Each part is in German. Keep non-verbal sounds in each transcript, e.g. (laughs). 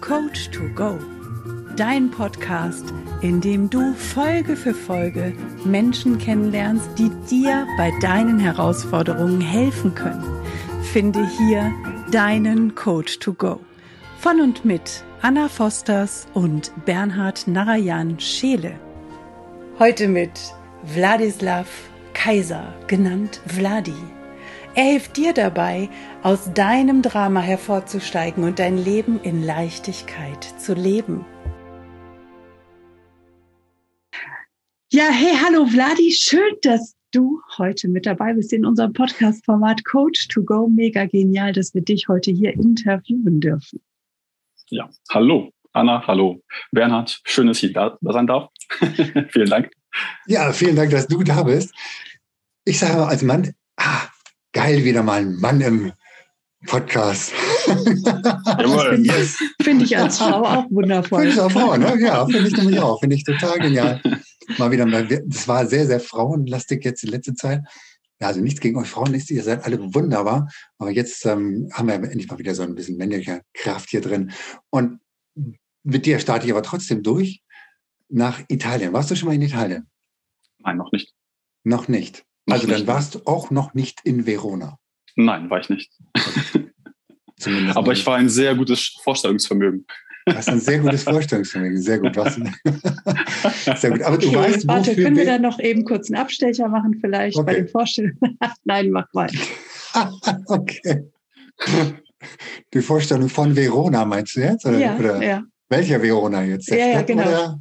Coach to Go. Dein Podcast, in dem du Folge für Folge Menschen kennenlernst, die dir bei deinen Herausforderungen helfen können. Finde hier deinen Coach to Go. Von und mit Anna Fosters und Bernhard Narayan Scheele. Heute mit Wladislav Kaiser, genannt Vladi. Er hilft dir dabei, aus deinem Drama hervorzusteigen und dein Leben in Leichtigkeit zu leben. Ja, hey, hallo Vladi, schön, dass du heute mit dabei bist in unserem Podcast-Format Coach to Go. Mega genial, dass wir dich heute hier interviewen dürfen. Ja, hallo Anna, hallo Bernhard, schön, dass ich da sein darf. (laughs) vielen Dank. Ja, vielen Dank, dass du da bist. Ich sage als Mann, ah, geil, wieder mal ein Mann im Podcast. Jawohl. Das finde ich als Frau (laughs) auch wundervoll. Finde ich als Frau, ne? Ja, finde ich nämlich auch. Finde ich total genial. Mal wieder, das war sehr, sehr frauenlastig jetzt die letzte Zeit. Ja, also nichts gegen euch Frauen ist, ihr seid alle wunderbar. Aber jetzt ähm, haben wir endlich mal wieder so ein bisschen männlicher Kraft hier drin. Und mit dir starte ich aber trotzdem durch nach Italien. Warst du schon mal in Italien? Nein, noch nicht. Noch nicht. Also nicht. dann warst du auch noch nicht in Verona. Nein, war ich nicht. (laughs) Zumindest Aber ich war ein sehr gutes Vorstellungsvermögen. Du hast ein sehr gutes (laughs) Vorstellungsvermögen, sehr gut. Was? (laughs) sehr gut. Aber du okay, weißt, warte, können wir da noch eben kurz einen Abstecher machen, vielleicht okay. bei den Vorstellungen? Nein, mach mal. okay. Die Vorstellung von Verona meinst du jetzt? Oder, ja, oder ja. Welcher Verona jetzt? Der ja, Stadt ja, genau. Oder?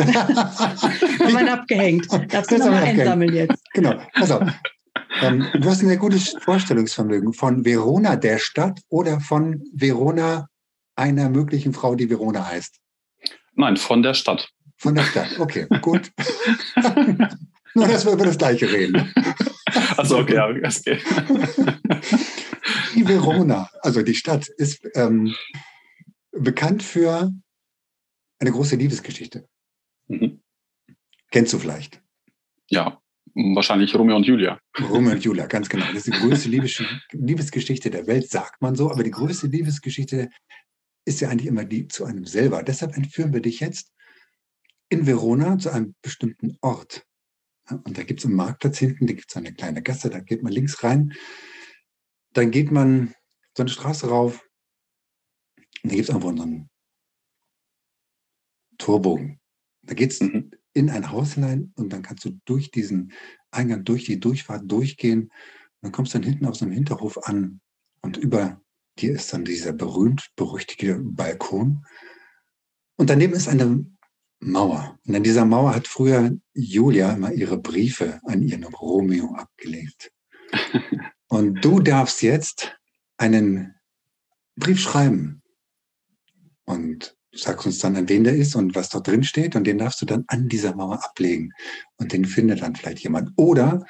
Haben wir (laughs) abgehängt. Darfst du nochmal einsammeln jetzt. Genau. Also, ähm, du hast ein sehr gutes Vorstellungsvermögen von Verona, der Stadt, oder von Verona, einer möglichen Frau, die Verona heißt? Nein, von der Stadt. Von der Stadt, okay, gut. (laughs) Nur, dass wir über das Gleiche reden. Also okay, okay. Die Verona, also die Stadt, ist ähm, bekannt für eine große Liebesgeschichte. Mhm. Kennst du vielleicht? Ja, wahrscheinlich Romeo und Julia. Romeo und Julia, ganz genau. Das ist die (laughs) größte Liebes Liebesgeschichte der Welt, sagt man so. Aber die größte Liebesgeschichte ist ja eigentlich immer die zu einem selber. Deshalb entführen wir dich jetzt in Verona zu einem bestimmten Ort. Und da gibt es einen Marktplatz hinten, da gibt es eine kleine Gasse, da geht man links rein. Dann geht man so eine Straße rauf. Und da gibt es einfach einen Torbogen. Da geht es mhm. in ein Haus hinein und dann kannst du durch diesen Eingang, durch die Durchfahrt durchgehen. Und dann kommst du dann hinten auf so einem Hinterhof an und über dir ist dann dieser berühmt-berüchtigte Balkon. Und daneben ist eine Mauer. Und an dieser Mauer hat früher Julia immer ihre Briefe an ihren Romeo abgelegt. (laughs) Und du darfst jetzt einen Brief schreiben. Und sagst uns dann, an wen der ist und was dort drin steht und den darfst du dann an dieser Mauer ablegen und den findet dann vielleicht jemand. Oder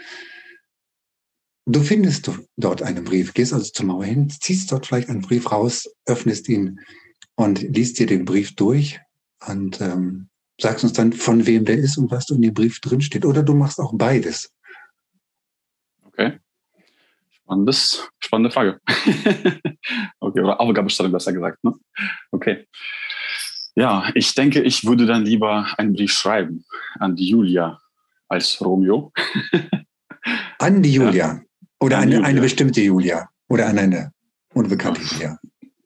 du findest dort einen Brief, gehst also zur Mauer hin, ziehst dort vielleicht einen Brief raus, öffnest ihn und liest dir den Brief durch und ähm, sagst uns dann, von wem der ist und was du in dem Brief drin steht. Oder du machst auch beides. Okay. Spannendes, spannende Frage. (laughs) okay, oder Aufgabenstellung besser gesagt. Ne? Okay. Ja, ich denke, ich würde dann lieber einen Brief schreiben an die Julia als Romeo. (laughs) An die Julia? Ja. Oder an eine, Julia. eine bestimmte Julia? Oder an eine unbekannte Julia?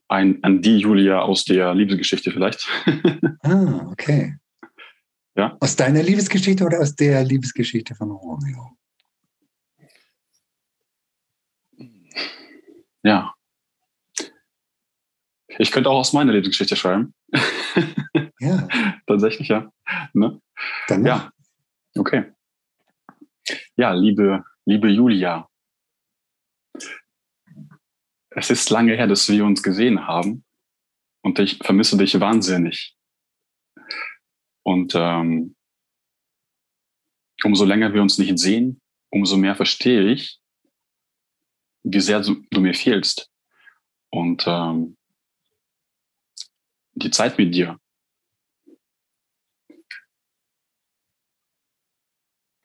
Ein, an die Julia aus der Liebesgeschichte vielleicht. (laughs) ah, okay. Ja. Aus deiner Liebesgeschichte oder aus der Liebesgeschichte von Romeo? Ja, ich könnte auch aus meiner Lebensgeschichte schreiben. Ja. (laughs) Tatsächlich, ja. Ne? Dann ja. Okay. Ja, liebe, liebe Julia. Es ist lange her, dass wir uns gesehen haben und ich vermisse dich wahnsinnig. Und ähm, umso länger wir uns nicht sehen, umso mehr verstehe ich, wie sehr du, du mir fehlst. Und ähm, die Zeit mit dir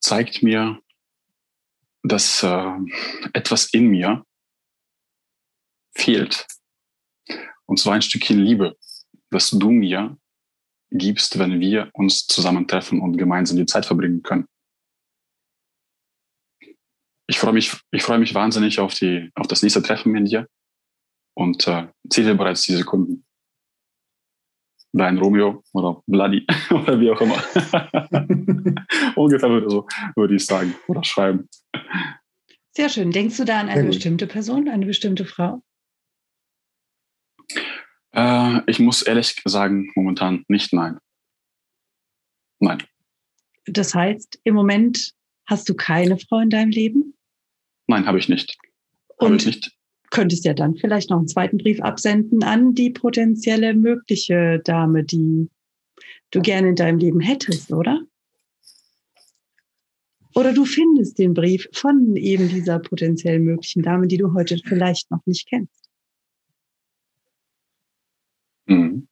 zeigt mir, dass äh, etwas in mir fehlt. Und zwar ein Stückchen Liebe, das du mir gibst, wenn wir uns zusammentreffen und gemeinsam die Zeit verbringen können. Ich freue mich, ich freue mich wahnsinnig auf die, auf das nächste Treffen mit dir und äh, zähle bereits die Sekunden. Dein Romeo oder Bloody (laughs) oder wie auch immer. (laughs) Ungefähr würde, so, würde ich sagen oder schreiben. Sehr schön. Denkst du da an eine bestimmte Person, eine bestimmte Frau? Äh, ich muss ehrlich sagen, momentan nicht nein. Nein. Das heißt, im Moment hast du keine Frau in deinem Leben? Nein, habe ich nicht. Und ich nicht. Könntest ja dann vielleicht noch einen zweiten Brief absenden an die potenzielle mögliche Dame, die du gerne in deinem Leben hättest, oder? Oder du findest den Brief von eben dieser potenziell möglichen Dame, die du heute vielleicht noch nicht kennst. Mhm.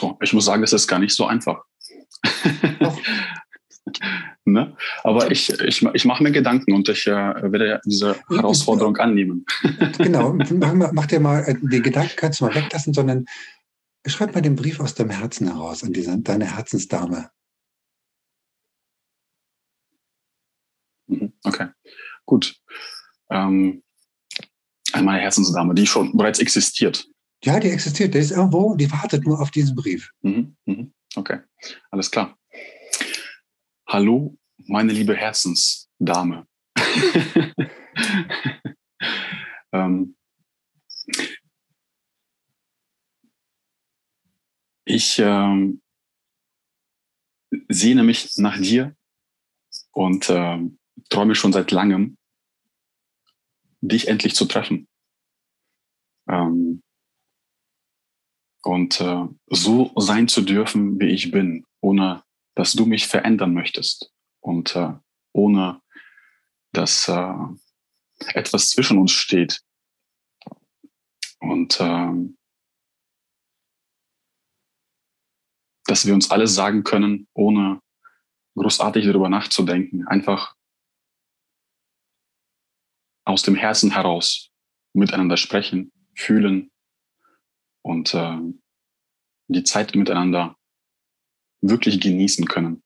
Oh, ich muss sagen, es ist gar nicht so einfach. (laughs) ne? Aber ich, ich, ich mache mir Gedanken und ich äh, werde diese Herausforderung annehmen. (laughs) genau, mach, dir mal, äh, den Gedanken kannst du mal weglassen, sondern schreib mal den Brief aus deinem Herzen heraus an diese, deine Herzensdame. Mhm, okay, gut. Ähm, meine Herzensdame, die schon bereits existiert. Ja, die existiert. Die ist irgendwo, die wartet nur auf diesen Brief. Mhm, mhm, okay, alles klar. Hallo, meine liebe Herzensdame. (laughs) ähm, ich ähm, sehne mich nach dir und ähm, träume schon seit langem, dich endlich zu treffen. Ähm, und äh, so sein zu dürfen, wie ich bin, ohne dass du mich verändern möchtest und äh, ohne dass äh, etwas zwischen uns steht. Und äh, dass wir uns alles sagen können, ohne großartig darüber nachzudenken. Einfach aus dem Herzen heraus miteinander sprechen, fühlen und äh, die Zeit miteinander wirklich genießen können.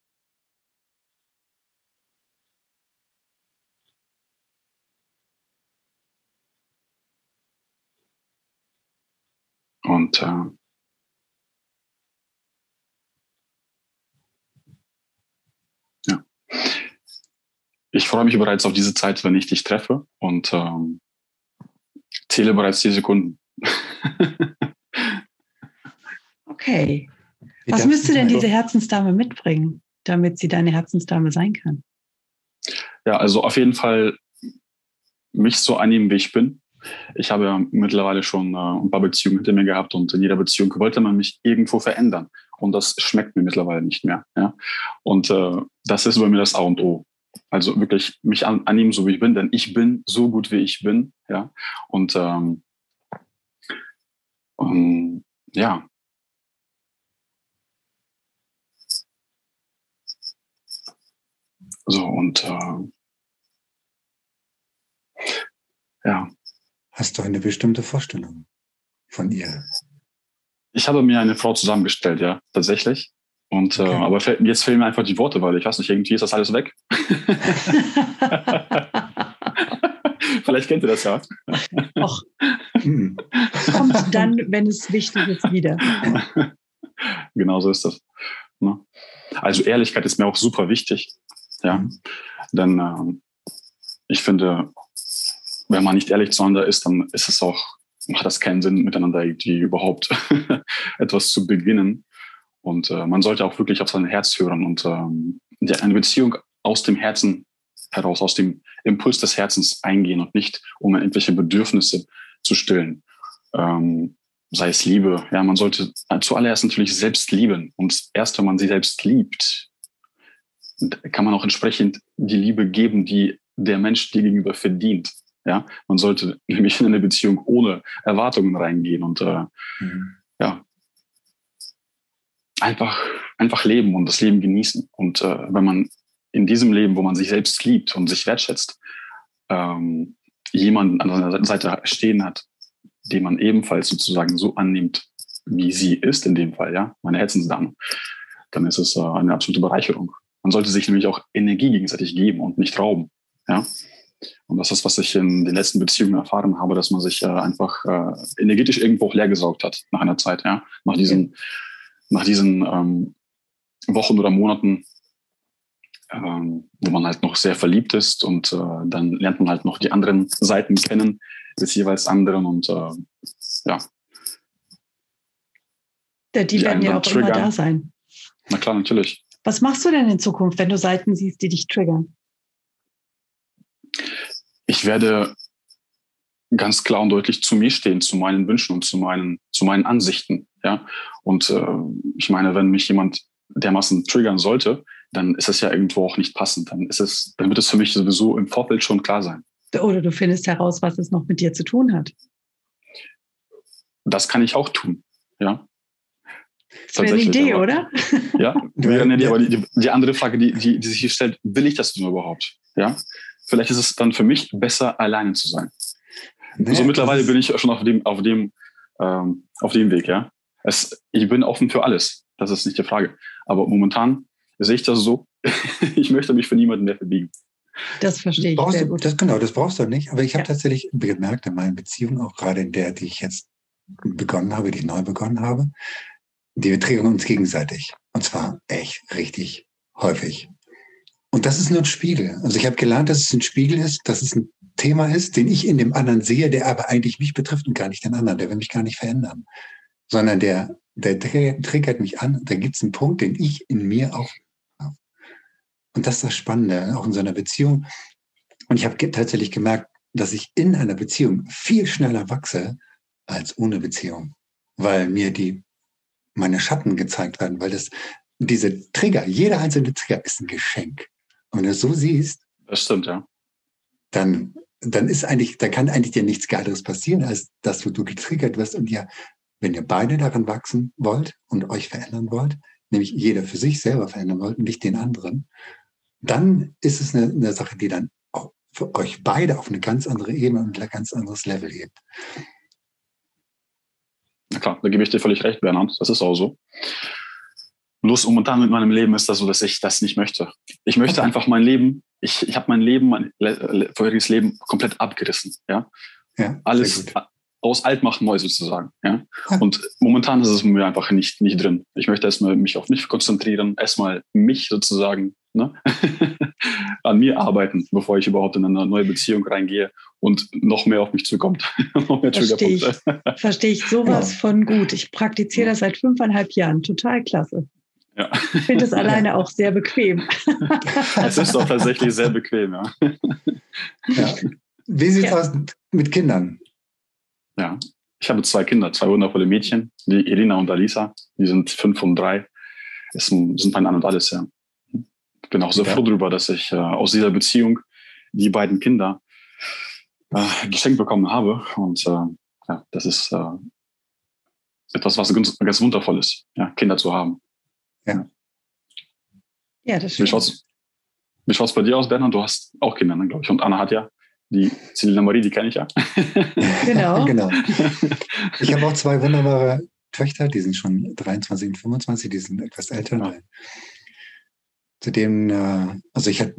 Und äh, ja. Ich freue mich bereits auf diese Zeit, wenn ich dich treffe und ähm, zähle bereits die Sekunden. (laughs) okay. Was müsste denn diese Herzensdame mitbringen, damit sie deine Herzensdame sein kann? Ja, also auf jeden Fall mich so annehmen, wie ich bin. Ich habe ja mittlerweile schon äh, ein paar Beziehungen hinter mir gehabt und in jeder Beziehung wollte man mich irgendwo verändern. Und das schmeckt mir mittlerweile nicht mehr. Ja? Und äh, das ist bei mir das A und O. Also wirklich mich an, annehmen, so wie ich bin, denn ich bin so gut, wie ich bin. Ja? Und ähm, um, ja. So, und äh, ja. Hast du eine bestimmte Vorstellung von ihr? Ich habe mir eine Frau zusammengestellt, ja, tatsächlich. Und äh, okay. äh, aber jetzt fehlen mir einfach die Worte, weil ich weiß nicht, irgendwie ist das alles weg. (laughs) Vielleicht kennt ihr das ja. Och. Hm. Kommt dann, wenn es wichtig ist, wieder. Genau so ist das. Ne? Also Ehrlichkeit ist mir auch super wichtig. Ja, denn ähm, ich finde, wenn man nicht ehrlich zueinander ist, dann ist es auch, macht das keinen Sinn, miteinander irgendwie überhaupt (laughs) etwas zu beginnen. Und äh, man sollte auch wirklich auf sein Herz hören und ähm, eine Beziehung aus dem Herzen heraus, aus dem Impuls des Herzens eingehen und nicht, um irgendwelche Bedürfnisse zu stillen. Ähm, sei es Liebe. Ja, man sollte zuallererst natürlich selbst lieben. Und erst wenn man sie selbst liebt, kann man auch entsprechend die Liebe geben, die der Mensch dir gegenüber verdient. Ja, man sollte (laughs) nämlich in eine Beziehung ohne Erwartungen reingehen und äh, mhm. ja, einfach, einfach leben und das Leben genießen. Und äh, wenn man in diesem Leben, wo man sich selbst liebt und sich wertschätzt, ähm, jemanden an seiner Seite stehen hat, den man ebenfalls sozusagen so annimmt, wie sie ist, in dem Fall, ja, meine Herzensdame, dann ist es äh, eine absolute Bereicherung. Man sollte sich nämlich auch Energie gegenseitig geben und nicht rauben, ja. Und das ist, was ich in den letzten Beziehungen erfahren habe, dass man sich äh, einfach äh, energetisch irgendwo auch leergesaugt hat nach einer Zeit, ja, nach diesen, nach diesen ähm, Wochen oder Monaten, ähm, wo man halt noch sehr verliebt ist und äh, dann lernt man halt noch die anderen Seiten kennen des jeweils anderen und äh, ja. ja. Die, werden ja auch triggern. immer da sein. Na klar, natürlich. Was machst du denn in Zukunft, wenn du Seiten siehst, die dich triggern? Ich werde ganz klar und deutlich zu mir stehen, zu meinen Wünschen und zu meinen, zu meinen Ansichten. Ja? Und äh, ich meine, wenn mich jemand dermaßen triggern sollte, dann ist es ja irgendwo auch nicht passend. Dann ist es, dann wird es für mich sowieso im Vorfeld schon klar sein. Oder du findest heraus, was es noch mit dir zu tun hat. Das kann ich auch tun, ja. Das (laughs) wäre eine Idee, aber, oder? Ja, nee, aber die, die, andere Frage, die, die, die sich hier stellt, will ich das nur überhaupt? Ja, vielleicht ist es dann für mich besser, alleine zu sein. Nee, so mittlerweile bin ich schon auf dem, auf dem, ähm, auf dem Weg, ja. Es, ich bin offen für alles. Das ist nicht die Frage. Aber momentan sehe ich das so. (laughs) ich möchte mich für niemanden mehr verbiegen. Das verstehe ich brauchst sehr gut. Das, genau, das brauchst du nicht. Aber ich habe ja. tatsächlich gemerkt in meinen Beziehungen, auch gerade in der, die ich jetzt begonnen habe, die ich neu begonnen habe, die triggern uns gegenseitig. Und zwar echt richtig häufig. Und das ist nur ein Spiegel. Also ich habe gelernt, dass es ein Spiegel ist, dass es ein Thema ist, den ich in dem anderen sehe, der aber eigentlich mich betrifft und gar nicht den anderen. Der will mich gar nicht verändern. Sondern der, der triggert mich an. Da gibt es einen Punkt, den ich in mir auch. Und das ist das Spannende, auch in so einer Beziehung. Und ich habe tatsächlich gemerkt, dass ich in einer Beziehung viel schneller wachse als ohne Beziehung, weil mir die meine Schatten gezeigt werden, weil das diese Trigger, jeder einzelne Trigger ist ein Geschenk. Und wenn du es so siehst, das stimmt, ja. Dann, dann ist eigentlich, da kann eigentlich dir nichts Geileres passieren, als dass du, du getriggert wirst und ihr, wenn ihr beide daran wachsen wollt und euch verändern wollt, nämlich jeder für sich selber verändern wollt und nicht den anderen, dann ist es eine, eine Sache, die dann auch für euch beide auf eine ganz andere Ebene und ein ganz anderes Level hebt. Na klar, da gebe ich dir völlig recht, Bernhard. Das ist auch so. Bloß momentan mit meinem Leben ist das so, dass ich das nicht möchte. Ich möchte okay. einfach mein Leben, ich, ich habe mein Leben, mein vorheriges Leben komplett abgerissen. Ja, ja alles aus alt macht neu sozusagen. Ja? Und momentan ist es mir einfach nicht, nicht drin. Ich möchte erstmal mich auf mich konzentrieren, erstmal mich sozusagen ne? (laughs) an mir arbeiten, bevor ich überhaupt in eine neue Beziehung reingehe und noch mehr auf mich zukommt. (laughs) Verstehe ich, (laughs) verstehe ich sowas ja. von gut. Ich praktiziere das seit fünfeinhalb Jahren. Total klasse. Ja. Ich finde es alleine auch sehr bequem. es ist doch tatsächlich sehr bequem, ja. ja. Wie sieht es ja. aus mit Kindern? Ja, ich habe zwei Kinder, zwei wundervolle Mädchen, die Irina und Alisa. Die sind fünf und drei. Es sind mein An und Alles, ja. Ich bin auch sehr ja. froh darüber, dass ich äh, aus dieser Beziehung die beiden Kinder äh, geschenkt bekommen habe. Und äh, ja, das ist äh, etwas, was ganz, ganz wundervoll ist, ja, Kinder zu haben. Ja. Ja, das stimmt. Wie schaut es bei dir aus, Bernhard? Du hast auch Kinder, ne, glaube ich. Und Anna hat ja die Selina Marie, die kenne ich ja. (laughs) Genau. (laughs) genau. Ich habe auch zwei wunderbare Töchter, die sind schon 23 und 25, die sind etwas älter. Ja. Zu denen, äh, also ich hatte,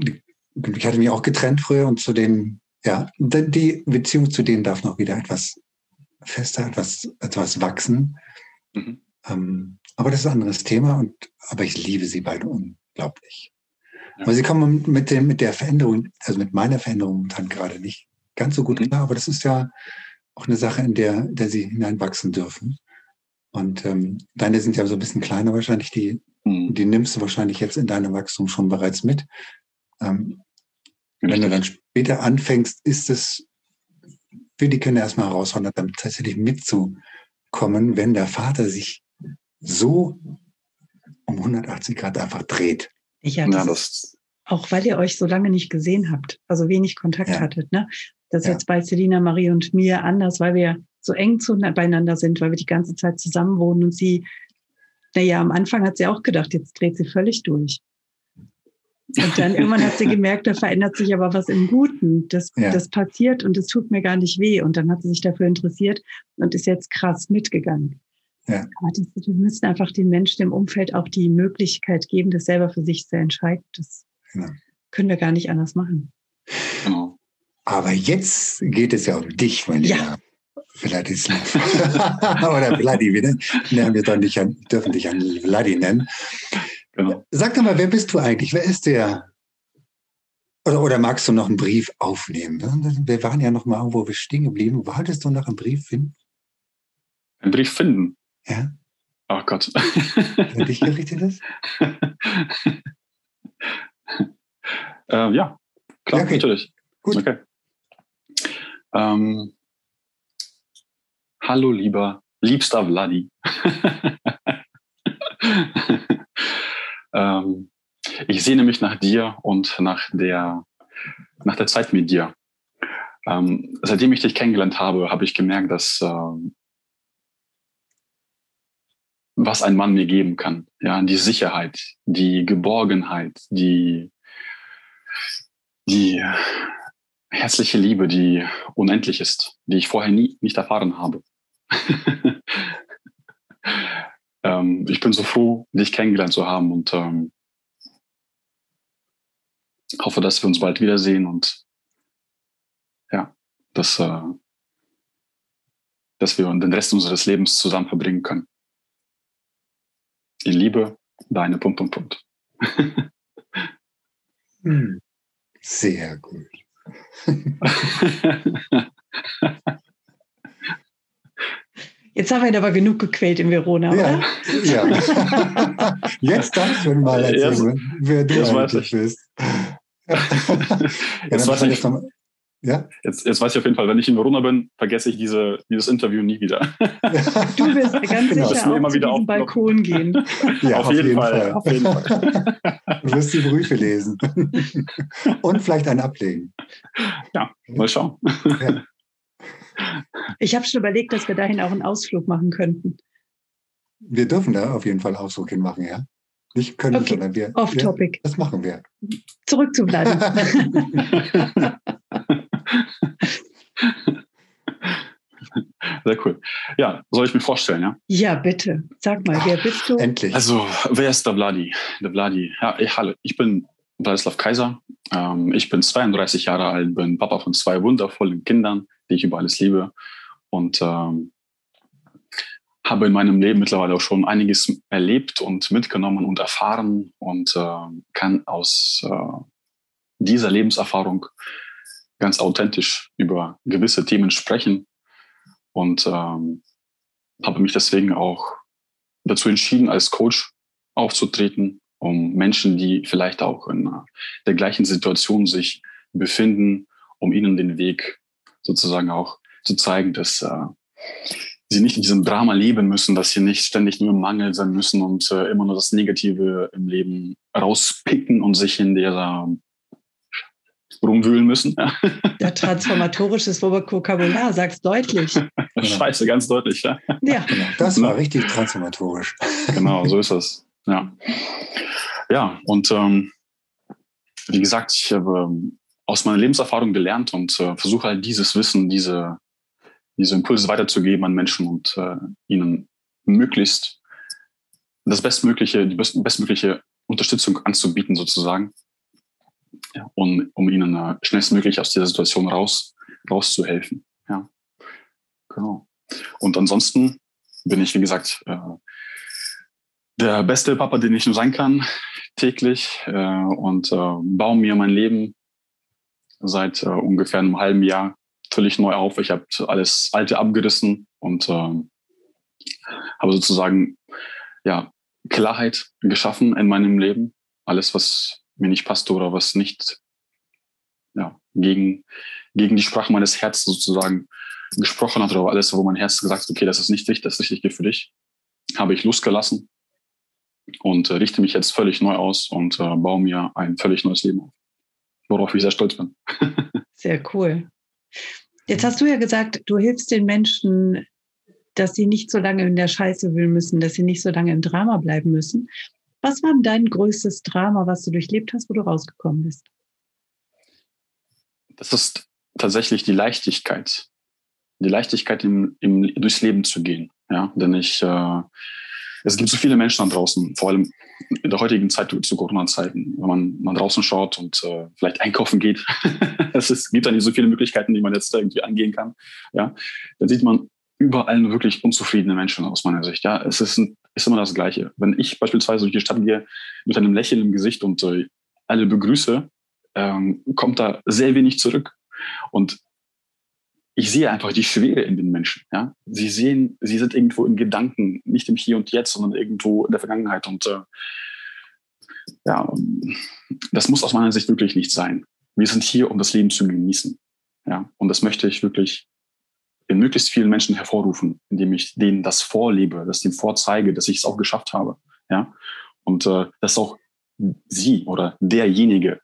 ich hatte mich auch getrennt früher und zu denen, ja, die Beziehung zu denen darf noch wieder etwas fester, etwas, etwas wachsen. Mhm. Ähm, aber das ist ein anderes Thema und, aber ich liebe sie beide unglaublich. Ja. Aber sie kommen mit dem, mit der Veränderung, also mit meiner Veränderung momentan gerade nicht ganz so gut mhm. klar, aber das ist ja auch eine Sache, in der, der sie hineinwachsen dürfen. Und ähm, deine sind ja so ein bisschen kleiner wahrscheinlich, die, mhm. die nimmst du wahrscheinlich jetzt in deinem Wachstum schon bereits mit. Ähm, wenn du dann später anfängst, ist es für die Kinder erstmal herausfordernd, damit tatsächlich mitzukommen, wenn der Vater sich so um 180 Grad einfach dreht. Ja, das, ja, das auch weil ihr euch so lange nicht gesehen habt, also wenig Kontakt ja. hattet. Ne? Das ist ja. jetzt bei Selina, Marie und mir anders, weil wir so eng zu, beieinander sind, weil wir die ganze Zeit zusammen wohnen und sie Naja, am Anfang hat sie auch gedacht, jetzt dreht sie völlig durch. Und dann irgendwann hat sie gemerkt, da verändert sich aber was im Guten. Das, ja. das passiert und es tut mir gar nicht weh. Und dann hat sie sich dafür interessiert und ist jetzt krass mitgegangen. Ja. Aber das, wir müssen einfach den Menschen im Umfeld auch die Möglichkeit geben, das selber für sich zu entscheiden. Das ja. können wir gar nicht anders machen. Genau. Aber jetzt geht es ja um dich, mein ja. Lieber. Vladislav. (laughs) Oder Vladi, wir nennen wir doch nicht an, dürfen dich an Vladi nennen. Genau. Sag doch mal, wer bist du eigentlich? Wer ist der? Oder, oder magst du noch einen Brief aufnehmen? Wir waren ja noch mal irgendwo stehen geblieben. Wolltest du noch einen Brief finden? Einen Brief finden? Ja. Oh Gott. Wer dich gerichtet ist? (laughs) äh, ja, klar, okay. natürlich. Gut. Okay. Ähm, hallo, lieber, liebster Vladi. (laughs) ähm, ich sehne mich nach dir und nach der, nach der Zeit mit dir. Ähm, seitdem ich dich kennengelernt habe, habe ich gemerkt, dass äh, was ein Mann mir geben kann. Ja, die Sicherheit, die Geborgenheit, die, die herzliche Liebe, die unendlich ist, die ich vorher nie nicht erfahren habe. (laughs) ähm, ich bin so froh, dich kennengelernt zu haben und ähm, hoffe, dass wir uns bald wiedersehen und ja, dass, äh, dass wir den Rest unseres Lebens zusammen verbringen können. In Liebe, deine Punkt, Punkt, Punkt. (laughs) Hm. Sehr gut. (laughs) Jetzt haben wir ihn aber genug gequält in Verona, ja, oder? Ja. (laughs) Jetzt darfst du mal erzählen, ja, wer du eigentlich bist. (laughs) ja, jetzt weiß ich, ja? Jetzt, jetzt weiß ich auf jeden Fall, wenn ich in Verona bin, vergesse ich diese, dieses Interview nie wieder. (laughs) Du wirst ganz genau. sicher auch immer wieder auf Balkon gehen. Ja, auf, auf, jeden, jeden Fall, Fall. auf jeden Fall. Du wirst die Briefe lesen. Und vielleicht einen ablegen. Ja, mal schauen. Ja. Ich habe schon überlegt, dass wir dahin auch einen Ausflug machen könnten. Wir dürfen da auf jeden Fall Ausflug hin machen, ja. Nicht können, okay. sondern wir. Off-Topic. das machen wir. Zurück zu bleiben. (laughs) Sehr cool. Ja, soll ich mir vorstellen, ja? Ja, bitte. Sag mal, wer bist du? Endlich. Also, wer ist der Vladi? Der Vladi. Ja, ich, hallo, ich bin Vladislav Kaiser. Ähm, ich bin 32 Jahre alt, bin Papa von zwei wundervollen Kindern, die ich über alles liebe. Und ähm, habe in meinem Leben mittlerweile auch schon einiges erlebt und mitgenommen und erfahren und äh, kann aus äh, dieser Lebenserfahrung ganz authentisch über gewisse Themen sprechen und ähm, habe mich deswegen auch dazu entschieden, als Coach aufzutreten, um Menschen, die vielleicht auch in der gleichen Situation sich befinden, um ihnen den Weg sozusagen auch zu zeigen, dass äh, sie nicht in diesem Drama leben müssen, dass sie nicht ständig nur im Mangel sein müssen und äh, immer nur das Negative im Leben rauspicken und sich in dieser rumwühlen müssen. (laughs) Ja, transformatorisches Vokabular, sag's deutlich. Scheiße, ganz deutlich, ja. Ja. Genau, das war richtig transformatorisch. Genau, so ist das. Ja. Ja, und ähm, wie gesagt, ich habe ähm, aus meiner Lebenserfahrung gelernt und äh, versuche halt dieses Wissen, diese, diese Impulse weiterzugeben an Menschen und äh, ihnen möglichst das bestmögliche, die bestmögliche Unterstützung anzubieten, sozusagen ja, um, um ihnen äh, schnellstmöglich aus dieser Situation raus, rauszuhelfen. Ja, genau. Und ansonsten bin ich, wie gesagt, äh, der beste Papa, den ich nur sein kann, täglich äh, und äh, baue mir mein Leben seit äh, ungefähr einem halben Jahr völlig neu auf. Ich habe alles Alte abgerissen und äh, habe sozusagen ja, Klarheit geschaffen in meinem Leben. Alles, was mir nicht passte oder was nicht ja, gegen, gegen die Sprache meines Herzens sozusagen gesprochen hat oder alles, wo mein Herz gesagt hat, okay, das ist nicht richtig, das ist richtig für dich, habe ich losgelassen und äh, richte mich jetzt völlig neu aus und äh, baue mir ein völlig neues Leben auf, worauf ich sehr stolz bin. sehr cool. Jetzt hast du ja gesagt, du hilfst den Menschen dass sie nicht so lange in der Scheiße wühlen müssen, dass sie nicht so lange im Drama bleiben müssen. Was war denn dein größtes Drama, was du durchlebt hast, wo du rausgekommen bist? Das ist tatsächlich die Leichtigkeit. Die Leichtigkeit, im, im, durchs Leben zu gehen. Ja, denn ich, äh, es gibt so viele Menschen da draußen, vor allem in der heutigen Zeit zu Corona-Zeiten, wenn man mal draußen schaut und äh, vielleicht einkaufen geht. (laughs) es gibt da nicht so viele Möglichkeiten, die man jetzt irgendwie angehen kann. Ja, dann sieht man überall wirklich unzufriedene Menschen aus meiner Sicht. Ja, es ist, ein, ist immer das Gleiche. Wenn ich beispielsweise durch die Stadt gehe mit einem Lächeln im Gesicht und äh, alle begrüße, ähm, kommt da sehr wenig zurück. Und ich sehe einfach die Schwere in den Menschen. Ja? Sie sehen, sie sind irgendwo in Gedanken, nicht im Hier und Jetzt, sondern irgendwo in der Vergangenheit. Und äh, ja, das muss aus meiner Sicht wirklich nicht sein. Wir sind hier, um das Leben zu genießen. Ja, und das möchte ich wirklich in möglichst vielen Menschen hervorrufen, indem ich denen das vorlebe, das denen vorzeige, dass ich es auch geschafft habe. Ja, und äh, dass auch sie oder derjenige,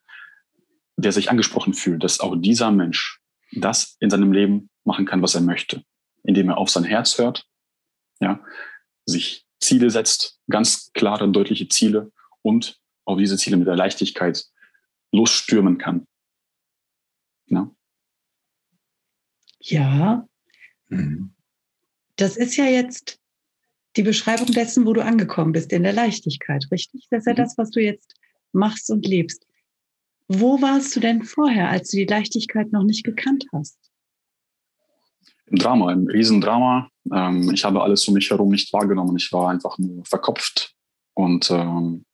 der sich angesprochen fühlt, dass auch dieser Mensch das in seinem Leben machen kann, was er möchte, indem er auf sein Herz hört, ja, sich Ziele setzt, ganz klare, deutliche Ziele und auf diese Ziele mit der Leichtigkeit losstürmen kann. Ja. Ja. Mhm. Das ist ja jetzt die Beschreibung dessen, wo du angekommen bist, in der Leichtigkeit, richtig? Das ist ja mhm. das, was du jetzt machst und lebst. Wo warst du denn vorher, als du die Leichtigkeit noch nicht gekannt hast? Im Drama, im Riesendrama. Ähm, ich habe alles um mich herum nicht wahrgenommen. Ich war einfach nur verkopft und ähm,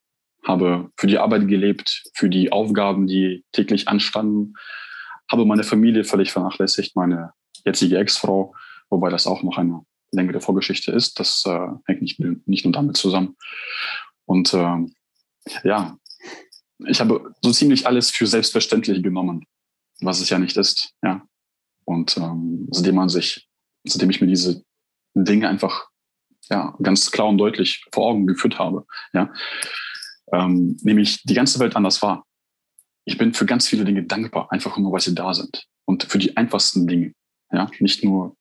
habe für die Arbeit gelebt, für die Aufgaben, die täglich anstanden, habe meine Familie völlig vernachlässigt, meine jetzige Ex-Frau, wobei das auch noch eine längere Vorgeschichte ist. Das äh, hängt nicht, nicht nur damit zusammen. Und äh, ja, ich habe so ziemlich alles für selbstverständlich genommen, was es ja nicht ist, ja. Und ähm, seitdem man sich, seitdem ich mir diese Dinge einfach ja ganz klar und deutlich vor Augen geführt habe, ja, ähm, nämlich die ganze Welt anders war. Ich bin für ganz viele Dinge dankbar, einfach nur, weil sie da sind und für die einfachsten Dinge, ja, nicht nur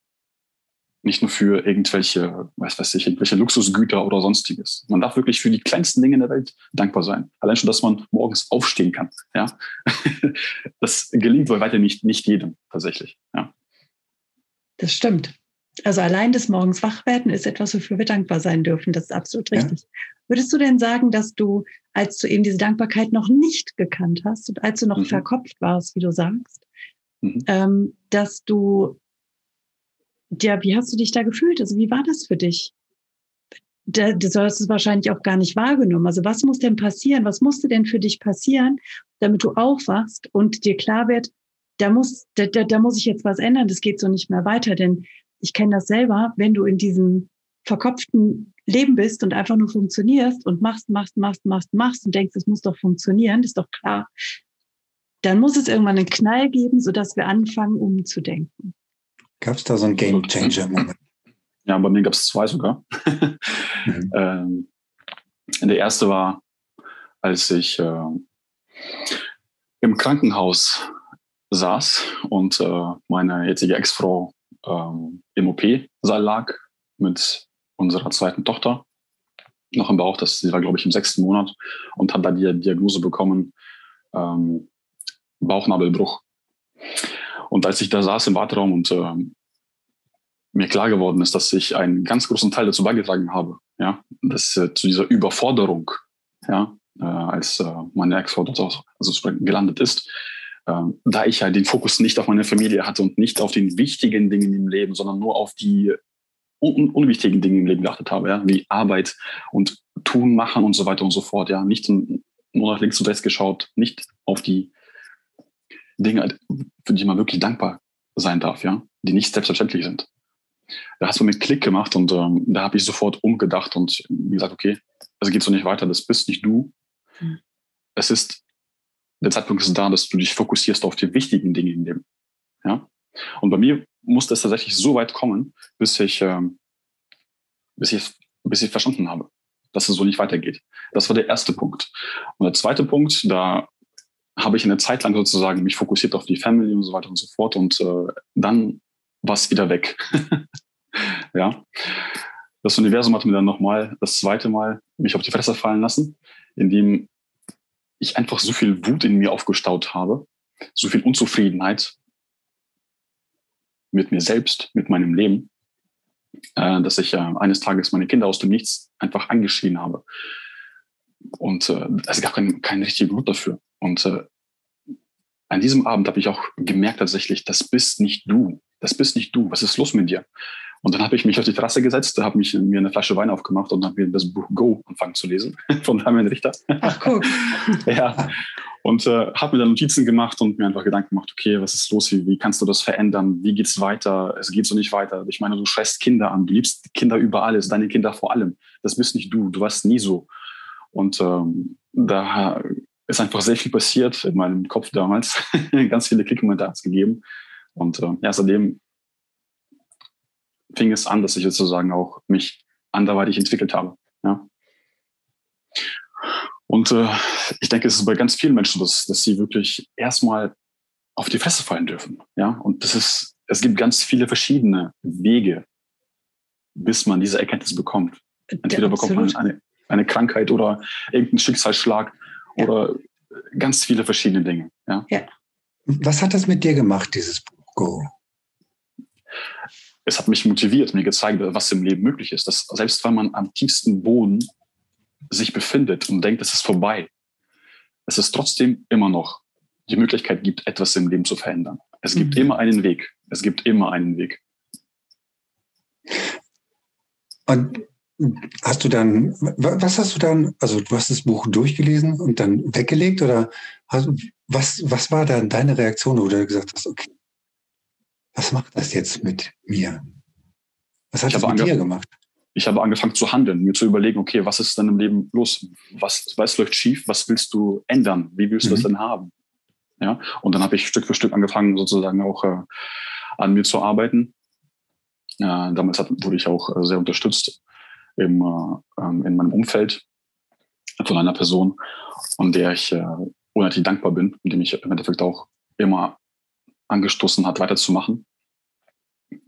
nicht nur für irgendwelche, was weiß ich, irgendwelche Luxusgüter oder sonstiges. Man darf wirklich für die kleinsten Dinge in der Welt dankbar sein. Allein schon, dass man morgens aufstehen kann. Ja, (laughs) das gelingt wohl weiter nicht, nicht jedem tatsächlich. Ja. Das stimmt. Also allein des Morgens wach werden ist etwas, wofür wir dankbar sein dürfen. Das ist absolut richtig. Ja. Würdest du denn sagen, dass du, als du eben diese Dankbarkeit noch nicht gekannt hast und als du noch mhm. verkopft warst, wie du sagst, mhm. ähm, dass du ja, wie hast du dich da gefühlt? Also wie war das für dich? Da, du hast es wahrscheinlich auch gar nicht wahrgenommen. Also was muss denn passieren? Was musste denn für dich passieren, damit du aufwachst und dir klar wird, da muss, da, da, da muss ich jetzt was ändern, das geht so nicht mehr weiter. Denn ich kenne das selber, wenn du in diesem verkopften Leben bist und einfach nur funktionierst und machst, machst, machst, machst, machst und denkst, es muss doch funktionieren, ist doch klar. Dann muss es irgendwann einen Knall geben, sodass wir anfangen, umzudenken. Gab es da so einen Game Changer-Moment? Ja, bei mir gab es zwei sogar. mhm. (laughs) ähm, der erste war, als ich äh, im Krankenhaus saß und äh, meine jetzige Ex-Frau ähm, im OP-Saal lag mit unserer zweiten Tochter noch im Bauch. Das, sie war, glaube ich, im sechsten Monat und hat da die Diagnose bekommen, ähm, Bauchnabelbruch. Und als ich da saß im Warteraum und äh, mir klar geworden ist, dass ich einen ganz großen Teil dazu beigetragen habe, ja, dass äh, zu dieser Überforderung, ja, äh, als äh, meine Ex-Frau dort auch also gelandet ist, ähm, da ich halt den Fokus nicht auf meine Familie hatte und nicht auf den wichtigen Dingen im Leben, sondern nur auf die un unwichtigen Dinge im Leben geachtet habe, ja, wie Arbeit und Tun, Machen und so weiter und so fort, ja, nicht nur nach links und rechts geschaut, nicht auf die Dinge, für die man wirklich dankbar sein darf, ja, die nicht selbstverständlich sind. Da hast du mit Klick gemacht und ähm, da habe ich sofort umgedacht und gesagt, okay, also geht so nicht weiter, das bist nicht du. Mhm. Es ist, der Zeitpunkt ist da, dass du dich fokussierst auf die wichtigen Dinge im Leben. Ja? Und bei mir musste es tatsächlich so weit kommen, bis ich, ähm, bis ich, bis ich verstanden habe, dass es so nicht weitergeht. Das war der erste Punkt. Und der zweite Punkt, da habe ich eine Zeit lang sozusagen mich fokussiert auf die Family und so weiter und so fort. Und äh, dann war es wieder weg. (laughs) ja. Das Universum hat mir dann nochmal, das zweite Mal, mich auf die Fresse fallen lassen, indem ich einfach so viel Wut in mir aufgestaut habe, so viel Unzufriedenheit mit mir selbst, mit meinem Leben, äh, dass ich äh, eines Tages meine Kinder aus dem Nichts einfach angeschrien habe. Und äh, es gab keinen kein richtigen Grund dafür. Und äh, an diesem Abend habe ich auch gemerkt tatsächlich, das bist nicht du. Das bist nicht du. Was ist los mit dir? Und dann habe ich mich auf die Terrasse gesetzt, habe mich mir eine Flasche Wein aufgemacht und habe mir das Buch Go angefangen zu lesen (laughs) von Damian Richter. Ach guck. (laughs) ja. Und äh, habe mir dann Notizen gemacht und mir einfach Gedanken gemacht, okay, was ist los? Wie, wie kannst du das verändern? Wie geht's weiter? Es geht so nicht weiter. Ich meine, du schreist Kinder an, du liebst Kinder über alles, deine Kinder vor allem. Das bist nicht du. Du warst nie so. Und ähm, da ist einfach sehr viel passiert in meinem Kopf damals. (laughs) Ganz viele Klickmomente hat es gegeben. Und äh, ja, seitdem fing es an, dass ich sozusagen auch mich anderweitig entwickelt habe. Ja. Und äh, ich denke, es ist bei ganz vielen Menschen, dass, dass sie wirklich erstmal auf die Fresse fallen dürfen. Ja, und das ist, es gibt ganz viele verschiedene Wege, bis man diese Erkenntnis bekommt. Entweder ja, bekommt man eine, eine Krankheit oder irgendeinen Schicksalsschlag ja. oder ganz viele verschiedene Dinge. Ja? ja. Was hat das mit dir gemacht, dieses Buch Go? Es hat mich motiviert, mir gezeigt, was im Leben möglich ist. Dass selbst wenn man am tiefsten Boden sich befindet und denkt, es ist vorbei, dass es trotzdem immer noch die Möglichkeit gibt, etwas im Leben zu verändern. Es gibt mhm. immer einen Weg. Es gibt immer einen Weg. Und hast du dann, was hast du dann, also du hast das Buch durchgelesen und dann weggelegt oder hast, was, was war dann deine Reaktion, wo du gesagt hast, okay, was macht das jetzt mit mir? Was hat ich das mit dir gemacht? Ich habe angefangen zu handeln, mir zu überlegen, okay, was ist denn im Leben los? Was, was läuft schief? Was willst du ändern? Wie willst du mhm. das denn haben? Ja, und dann habe ich Stück für Stück angefangen, sozusagen auch äh, an mir zu arbeiten. Äh, damals hat, wurde ich auch äh, sehr unterstützt im, äh, ähm, in meinem Umfeld von einer Person, an der ich äh, unheimlich dankbar bin, die mich im Endeffekt auch immer angestoßen hat, weiterzumachen.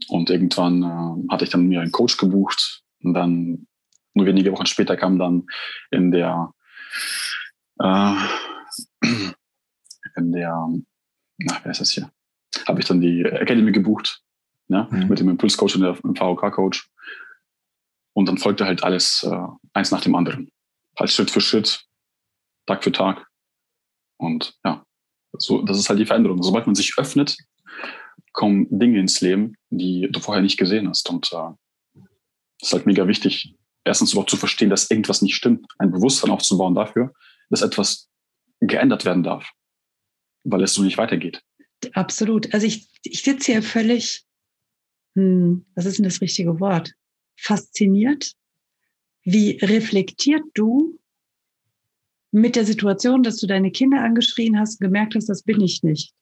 Und irgendwann äh, hatte ich dann mir einen Coach gebucht und dann nur wenige Wochen später kam dann in der äh, in der na, wer ist das hier? Habe ich dann die Academy gebucht, ne? Mhm. mit dem Impulscoach und dem VOK-Coach. Und dann folgte halt alles äh, eins nach dem anderen. Halt Schritt für Schritt, Tag für Tag. Und ja, so, das ist halt die Veränderung. Sobald man sich öffnet, kommen Dinge ins Leben, die du vorher nicht gesehen hast. Und äh, ist halt mega wichtig, erstens überhaupt zu verstehen, dass irgendwas nicht stimmt, ein Bewusstsein aufzubauen dafür, dass etwas geändert werden darf, weil es so nicht weitergeht. Absolut. Also ich, ich sitze hier völlig, hm, was ist denn das richtige Wort? Fasziniert, wie reflektiert du mit der Situation, dass du deine Kinder angeschrien hast, gemerkt hast, das bin ich nicht.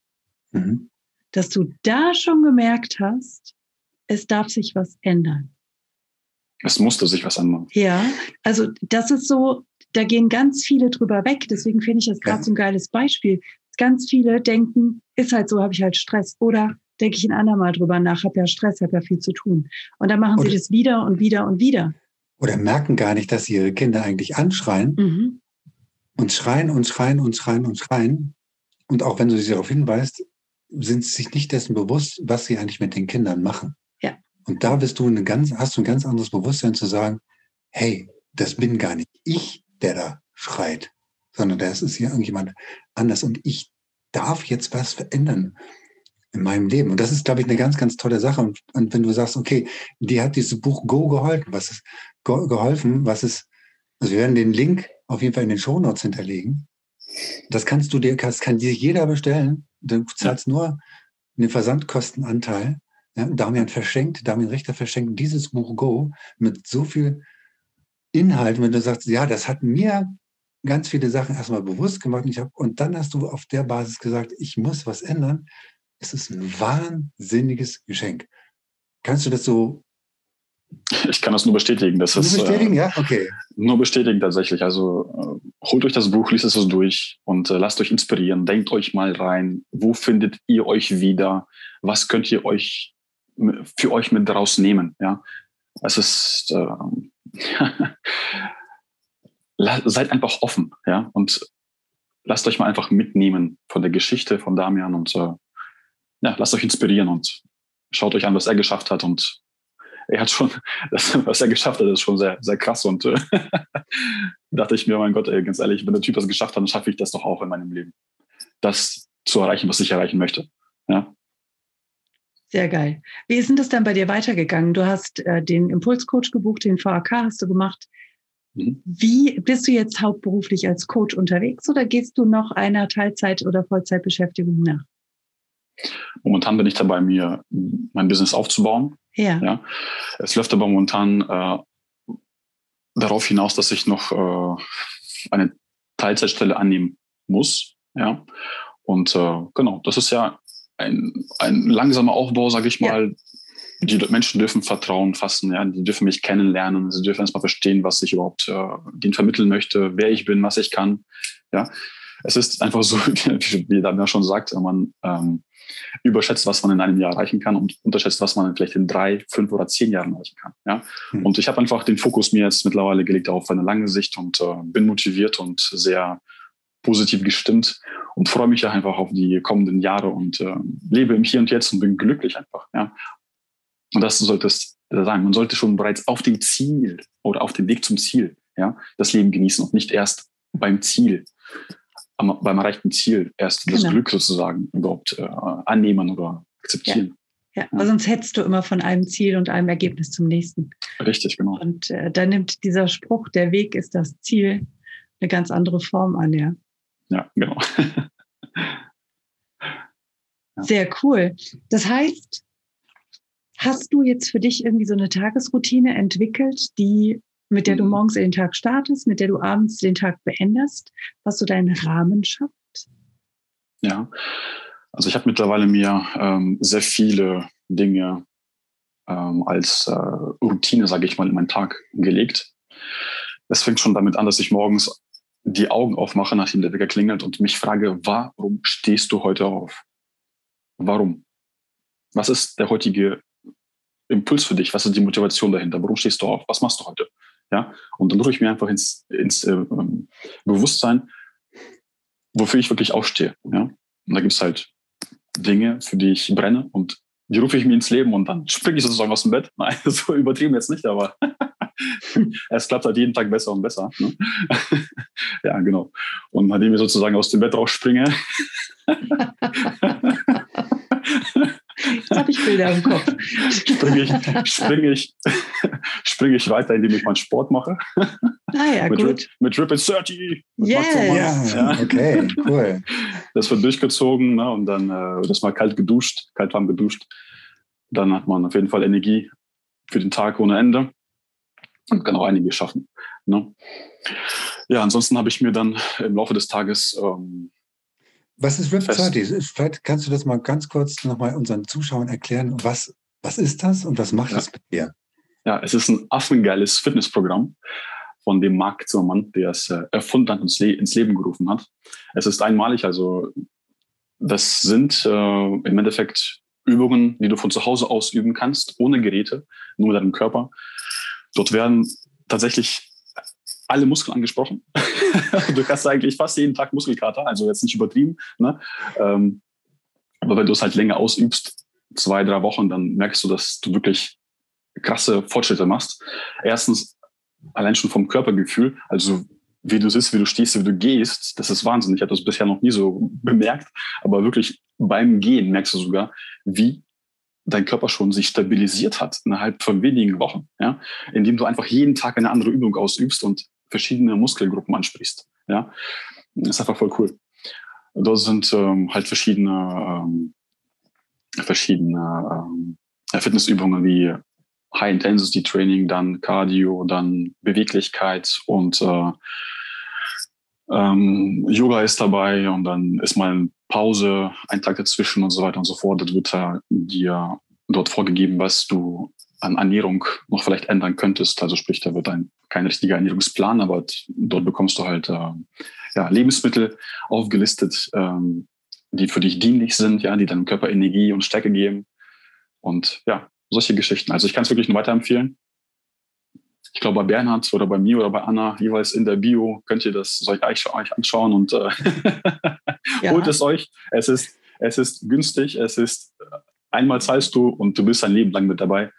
Mhm. Dass du da schon gemerkt hast, es darf sich was ändern. Es musste sich was ändern. Ja, also das ist so, da gehen ganz viele drüber weg. Deswegen finde ich das gerade ja. so ein geiles Beispiel. Ganz viele denken, ist halt so, habe ich halt Stress. Oder denke ich ein andermal drüber nach, habe ja Stress, habe ja viel zu tun. Und dann machen oder, sie das wieder und wieder und wieder. Oder merken gar nicht, dass sie ihre Kinder eigentlich anschreien mhm. und schreien und schreien und schreien und schreien. Und auch wenn du sie darauf hinweist, sind sie sich nicht dessen bewusst, was sie eigentlich mit den Kindern machen. Ja. Und da bist du eine ganz, hast du ein ganz anderes Bewusstsein zu sagen, hey, das bin gar nicht ich, der da schreit, sondern das ist hier irgendjemand anders und ich darf jetzt was verändern in meinem Leben. Und das ist, glaube ich, eine ganz, ganz tolle Sache. Und, und wenn du sagst, okay, dir hat dieses Buch Go geholfen, was ist geholfen, was ist, also wir werden den Link auf jeden Fall in den Show Notes hinterlegen. Das kannst du dir, das kann dir jeder bestellen. Du zahlst nur den Versandkostenanteil. Ja, Damian verschenkt, Damian Richter verschenkt dieses Buch Go mit so viel Inhalt, wenn du sagst, ja, das hat mir ganz viele Sachen erstmal bewusst gemacht. Und, ich hab, und dann hast du auf der Basis gesagt, ich muss was ändern. Es ist ein wahnsinniges Geschenk. Kannst du das so? Ich kann das nur bestätigen. Das nur ist, bestätigen, äh, ja, okay. Nur bestätigen tatsächlich. Also äh, holt euch das Buch, liest es durch und äh, lasst euch inspirieren. Denkt euch mal rein, wo findet ihr euch wieder? Was könnt ihr euch für euch mit rausnehmen. Ja, es ist (laughs) äh, seid einfach offen, ja, und lasst euch mal einfach mitnehmen von der Geschichte von Damian und äh, ja, lasst euch inspirieren und schaut euch an, was er geschafft hat und er hat schon, (laughs) das, was er geschafft hat, ist schon sehr, sehr krass und äh, (laughs) dachte ich mir, mein Gott, ey, ganz ehrlich, wenn der Typ das geschafft hat, dann schaffe ich das doch auch in meinem Leben. Das zu erreichen, was ich erreichen möchte. Ja. Sehr geil. Wie ist denn das dann bei dir weitergegangen? Du hast äh, den Impulscoach gebucht, den VAK hast du gemacht. Mhm. Wie bist du jetzt hauptberuflich als Coach unterwegs oder gehst du noch einer Teilzeit- oder Vollzeitbeschäftigung nach? Momentan bin ich dabei, mir mein Business aufzubauen. Ja. ja. Es läuft aber momentan äh, darauf hinaus, dass ich noch äh, eine Teilzeitstelle annehmen muss. Ja. Und äh, genau, das ist ja ein, ein langsamer Aufbau, sage ich mal. Ja. Die Menschen dürfen Vertrauen fassen, ja, die dürfen mich kennenlernen, sie dürfen erstmal verstehen, was ich überhaupt äh, denen vermitteln möchte, wer ich bin, was ich kann. Ja, es ist einfach so, (laughs) wie Damian schon sagt, man ähm, überschätzt, was man in einem Jahr erreichen kann und unterschätzt, was man vielleicht in drei, fünf oder zehn Jahren erreichen kann. Ja? Mhm. Und ich habe einfach den Fokus mir jetzt mittlerweile gelegt auf eine lange Sicht und äh, bin motiviert und sehr positiv gestimmt und freue mich ja einfach auf die kommenden Jahre und äh, lebe im Hier und Jetzt und bin glücklich einfach. Ja? Und das sollte es sein. Man sollte schon bereits auf dem Ziel oder auf dem Weg zum Ziel ja, das Leben genießen und nicht erst beim Ziel am, beim erreichten Ziel erst genau. das Glück sozusagen überhaupt äh, annehmen oder akzeptieren. Ja. ja. aber sonst hättest du immer von einem Ziel und einem Ergebnis zum nächsten. Richtig, genau. Und äh, da nimmt dieser Spruch, der Weg ist das Ziel, eine ganz andere Form an, ja. Ja, genau. (laughs) ja. Sehr cool. Das heißt, hast du jetzt für dich irgendwie so eine Tagesroutine entwickelt, die mit der du mhm. morgens den Tag startest, mit der du abends den Tag beendest, was so deinen Rahmen schafft? Ja, also ich habe mittlerweile mir ähm, sehr viele Dinge ähm, als äh, Routine, sage ich mal, in meinen Tag gelegt. Es fängt schon damit an, dass ich morgens die Augen aufmache, nachdem der Wecker klingelt und mich frage, warum stehst du heute auf? Warum? Was ist der heutige Impuls für dich? Was ist die Motivation dahinter? Warum stehst du auf? Was machst du heute? Ja? Und dann rufe ich mir einfach ins, ins äh, ähm, Bewusstsein, wofür ich wirklich aufstehe. Ja? Und da gibt es halt Dinge, für die ich brenne und die rufe ich mir ins Leben und dann springe ich sozusagen aus dem Bett. (laughs) Nein, so übertrieben jetzt nicht, aber (laughs) es klappt halt jeden Tag besser und besser. Ne? (laughs) ja, genau. Und nachdem ich sozusagen aus dem Bett rausspringe, Jetzt habe ich Bilder im Kopf. springe ich, springe ich, springe ich weiter, indem ich meinen Sport mache. Ah ja, mit gut. Rip, mit Rip and 30. Yes. Ja, okay, cool. Das wird durchgezogen ne, und dann äh, das mal kalt geduscht, kalt warm geduscht. Dann hat man auf jeden Fall Energie für den Tag ohne Ende und kann auch einiges schaffen. Ne? Ja, ansonsten habe ich mir dann im Laufe des Tages ähm, was ist RIP 30? Vielleicht kannst du das mal ganz kurz nochmal unseren Zuschauern erklären. Was, was ist das und was macht ja. das mit dir? Ja, es ist ein affengeiles Fitnessprogramm von dem Marc Zimmermann, der es äh, erfunden hat und ins Leben gerufen hat. Es ist einmalig, also das sind äh, im Endeffekt Übungen, die du von zu Hause aus üben kannst, ohne Geräte, nur mit deinem Körper. Dort werden tatsächlich alle Muskeln angesprochen. (laughs) du hast eigentlich fast jeden Tag Muskelkater, also jetzt nicht übertrieben. Ne? Ähm, aber wenn du es halt länger ausübst, zwei, drei Wochen, dann merkst du, dass du wirklich krasse Fortschritte machst. Erstens allein schon vom Körpergefühl, also wie du sitzt, wie du stehst, wie du gehst, das ist Wahnsinn. Ich habe das bisher noch nie so bemerkt, aber wirklich beim Gehen merkst du sogar, wie dein Körper schon sich stabilisiert hat innerhalb von wenigen Wochen, ja, indem du einfach jeden Tag eine andere Übung ausübst und verschiedene Muskelgruppen ansprichst. Ja, das ist einfach voll cool. Dort sind ähm, halt verschiedene, ähm, verschiedene ähm, Fitnessübungen wie High-Intensity-Training, dann Cardio, dann Beweglichkeit und äh, ähm, Yoga ist dabei und dann ist mal Pause, ein Tag dazwischen und so weiter und so fort. Das wird äh, dir dort vorgegeben, was du an Ernährung noch vielleicht ändern könntest. Also sprich, da wird ein, kein richtiger Ernährungsplan, aber dort bekommst du halt äh, ja, Lebensmittel aufgelistet, ähm, die für dich dienlich sind, ja, die deinem Körper Energie und Stärke geben. Und ja, solche Geschichten. Also ich kann es wirklich nur weiterempfehlen. Ich glaube, bei Bernhard oder bei mir oder bei Anna, jeweils in der Bio, könnt ihr das euch, anschauen und äh, (laughs) ja. holt es euch. Es ist, es ist günstig, es ist einmal zahlst du und du bist dein Leben lang mit dabei.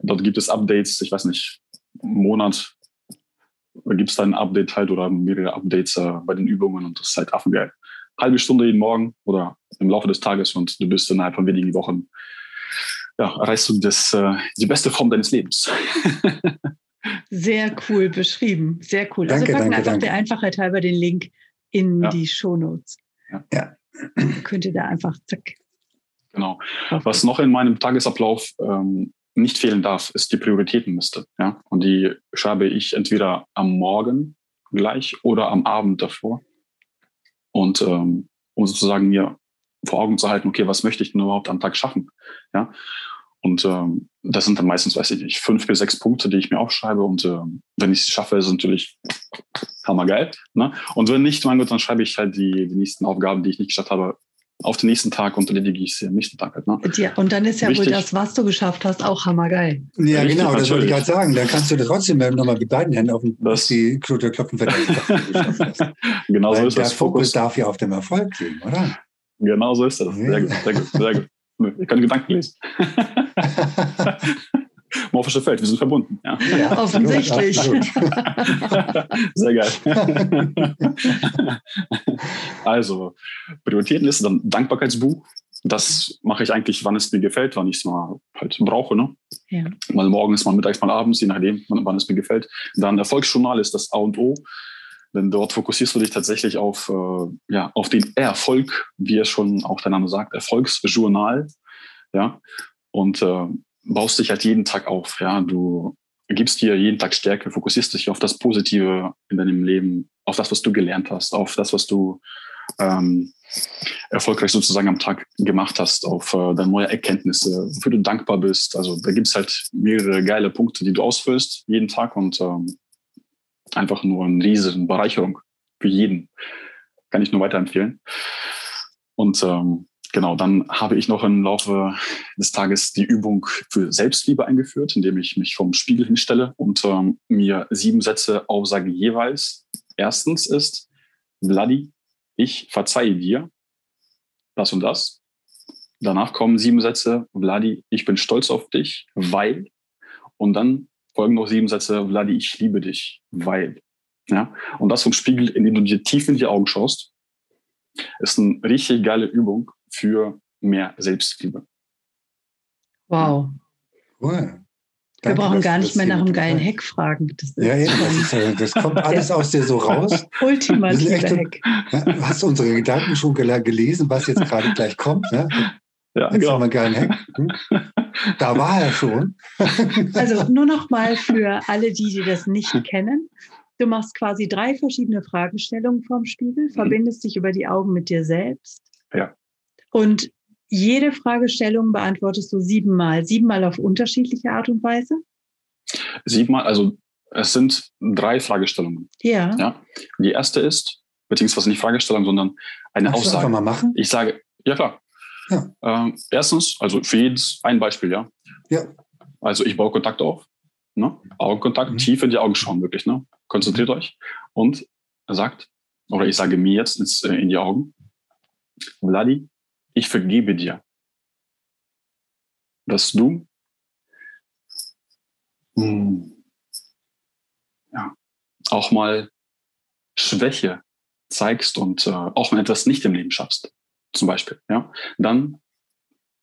Dort gibt es Updates, ich weiß nicht, einen Monat gibt es dann ein Update halt oder mehrere Updates äh, bei den Übungen und das ist halt affengeil. Halbe Stunde jeden Morgen oder im Laufe des Tages und du bist innerhalb von wenigen Wochen, ja, erreichst du das, äh, die beste Form deines Lebens. (laughs) Sehr cool beschrieben, sehr cool. Also danke, also packen danke, einfach danke. der Einfachheit halber den Link in ja. die Shownotes. Ja. ja. Könnt ihr da einfach zack. Genau. Was noch in meinem Tagesablauf ähm, nicht fehlen darf, ist die Prioritätenliste. Ja? Und die schreibe ich entweder am Morgen gleich oder am Abend davor. Und ähm, um sozusagen mir vor Augen zu halten, okay, was möchte ich denn überhaupt am Tag schaffen? Ja. Und ähm, das sind dann meistens, weiß ich nicht, fünf bis sechs Punkte, die ich mir aufschreibe. Und ähm, wenn ich es schaffe, ist es natürlich hammergeil. Ne? Und wenn nicht, mein Gott, dann schreibe ich halt die, die nächsten Aufgaben, die ich nicht geschafft habe, auf den nächsten Tag und erledige ich sie am nächsten Tag halt. Ne? Ja, und dann ist ja Wichtig. wohl das, was du geschafft hast, auch hammergeil. Ja, Richtig, genau, das wollte ich gerade sagen. Dann kannst du trotzdem nochmal mit beiden Händen auf das, die Klute klopfen, wenn du es geschafft hast. (laughs) genau so ist der das. Der Fokus darf ja auf dem Erfolg liegen, oder? Genau so ist das. Sehr gut, sehr gut, sehr gut. Ich kann Gedanken lesen. (laughs) (laughs) Morphische Feld, wir sind verbunden. Ja, ja (laughs) offensichtlich. (laughs) Sehr geil. also, Prioritätenliste, dann Dankbarkeitsbuch. Das mache ich eigentlich, wann es mir gefällt, wann ich es mal halt brauche. Ne? Ja. Mal morgens, mal mittags, mal abends, je nachdem, wann es mir gefällt. Dann Erfolgsjournal ist das A und O. Denn dort fokussierst du dich tatsächlich auf, äh, ja, auf den Erfolg, wie es schon auch der Name sagt, Erfolgsjournal. Ja, und äh, baust dich halt jeden Tag auf. Ja, du gibst dir jeden Tag Stärke, fokussierst dich auf das Positive in deinem Leben, auf das, was du gelernt hast, auf das, was du ähm, erfolgreich sozusagen am Tag gemacht hast, auf äh, deine neue Erkenntnisse, wofür du dankbar bist. Also da gibt es halt mehrere geile Punkte, die du ausfüllst jeden Tag und ähm, einfach nur eine riesige Bereicherung für jeden. Kann ich nur weiterempfehlen. Und ähm, Genau, dann habe ich noch im Laufe des Tages die Übung für Selbstliebe eingeführt, indem ich mich vom Spiegel hinstelle und ähm, mir sieben Sätze aufsage jeweils. Erstens ist, Vladi, ich verzeihe dir das und das. Danach kommen sieben Sätze, Vladi, ich bin stolz auf dich, weil. Und dann folgen noch sieben Sätze, Vladi, ich liebe dich, weil. Ja? Und das vom Spiegel, indem du dir tief in die Augen schaust, ist eine richtig geile Übung, für mehr Selbstliebe. Wow. Cool. Wir brauchen gar nicht mehr nach einem geilen Hack fragen. Das ja, ja, das, ja, das, kommt (laughs) alles aus dir so raus. Ultimativer Hack. Du hast unsere Gedanken schon gelesen, was jetzt gerade gleich kommt. Ne? Ja, jetzt genau. haben wir geilen Hack. Hm? (laughs) Da war er schon. Also nur noch mal für alle, die, die das nicht kennen. Du machst quasi drei verschiedene Fragestellungen vorm Spiegel, mhm. verbindest dich über die Augen mit dir selbst. Ja. Und jede Fragestellung beantwortest du siebenmal, siebenmal auf unterschiedliche Art und Weise? Siebenmal, also es sind drei Fragestellungen. Ja. ja. Die erste ist, beziehungsweise nicht Fragestellung, sondern eine Magst Aussage. Du mal machen? Ich sage, ja klar. Ja. Ähm, erstens, also für jedes ein Beispiel, ja. Ja. Also ich baue Kontakt auf. Ne? Augenkontakt, mhm. tief in die Augen schauen, wirklich. Ne? Konzentriert mhm. euch. Und er sagt, oder ich sage mir jetzt ins, äh, in die Augen, Vladi, ich vergebe dir, dass du hm, ja, auch mal Schwäche zeigst und äh, auch wenn etwas nicht im Leben schaffst, zum Beispiel, ja, dann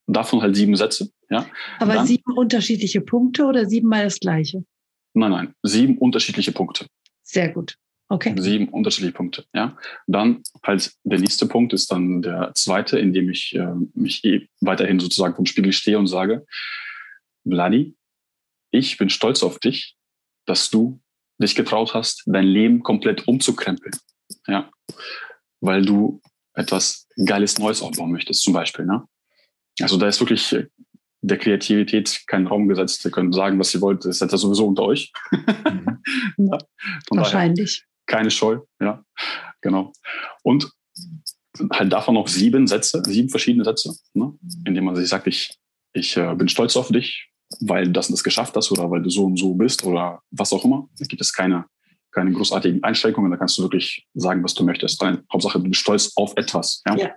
davon halt sieben Sätze, ja. Aber dann, sieben unterschiedliche Punkte oder siebenmal das gleiche? Nein, nein, sieben unterschiedliche Punkte. Sehr gut. Okay. Sieben unterschiedliche Punkte. Ja. Dann halt der nächste Punkt ist dann der zweite, in dem ich äh, mich eh weiterhin sozusagen vom Spiegel stehe und sage, Vladi, ich bin stolz auf dich, dass du dich getraut hast, dein Leben komplett umzukrempeln. Ja. Weil du etwas Geiles Neues aufbauen möchtest, zum Beispiel. Ne? Also da ist wirklich der Kreativität keinen Raum gesetzt. Ihr könnt sagen, was ihr wollt, das ist ja sowieso unter euch. Mhm. (laughs) ja, Wahrscheinlich. Keine Scheu, ja, genau. Und halt davon noch sieben Sätze, sieben verschiedene Sätze, ne? indem man sich sagt, ich, ich äh, bin stolz auf dich, weil du das und das geschafft hast oder weil du so und so bist oder was auch immer. Da gibt es keine, keine großartigen Einschränkungen. Da kannst du wirklich sagen, was du möchtest. Deine Hauptsache, du bist stolz auf etwas, ja? ja.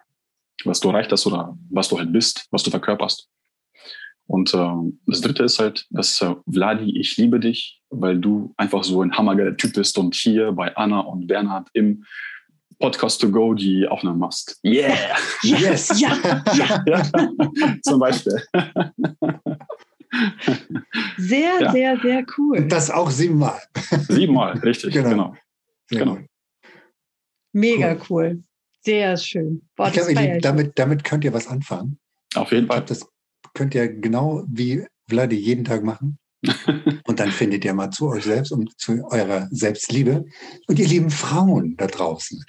was du erreicht hast oder was du halt bist, was du verkörperst. Und äh, das Dritte ist halt, dass äh, Vladi, ich liebe dich, weil du einfach so ein hammergeiler Typ bist und hier bei Anna und Bernhard im Podcast to go die Aufnahmen machst. Yeah! (laughs) Yes! ja, ja. (laughs) ja. Zum Beispiel. Sehr, ja. sehr, sehr cool. Und das auch siebenmal. Siebenmal, richtig, genau. genau. genau. Mega cool. cool. Sehr schön. Boah, ich glaube, damit, damit könnt ihr was anfangen. Auf jeden Fall. das könnt ihr genau wie Vladi jeden Tag machen. Und dann findet ihr mal zu euch selbst und zu eurer Selbstliebe. Und ihr lieben Frauen da draußen,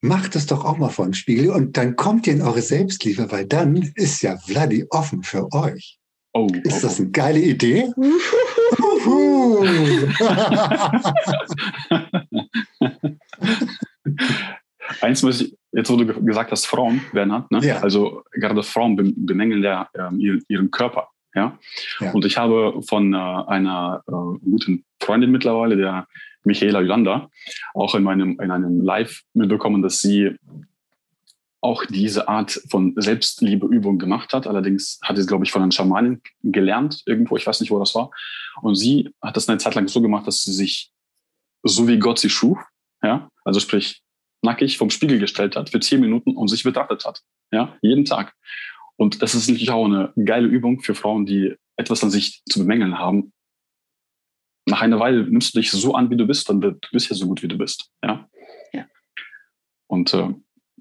macht es doch auch mal vor dem Spiegel und dann kommt ihr in eure Selbstliebe, weil dann ist ja Vladi offen für euch. Oh, ist das eine geile Idee? (laughs) Eins muss ich, jetzt wo du gesagt hast, Frauen, Bernhard, ne? Ja. also gerade Frauen bemängeln ja äh, ihren Körper. Ja? ja? Und ich habe von äh, einer äh, guten Freundin mittlerweile, der Michaela Yolanda, auch in meinem in einem Live mitbekommen, dass sie auch diese Art von Selbstliebeübung gemacht hat. Allerdings hat sie es, glaube ich, von einem Schamanen gelernt, irgendwo, ich weiß nicht, wo das war. Und sie hat das eine Zeit lang so gemacht, dass sie sich so wie Gott sie schuf, ja, also sprich nackig vom Spiegel gestellt hat für zehn Minuten und sich betrachtet hat, ja, jeden Tag. Und das ist natürlich auch eine geile Übung für Frauen, die etwas an sich zu bemängeln haben. Nach einer Weile nimmst du dich so an, wie du bist, dann du bist ja so gut, wie du bist, ja. ja. Und äh,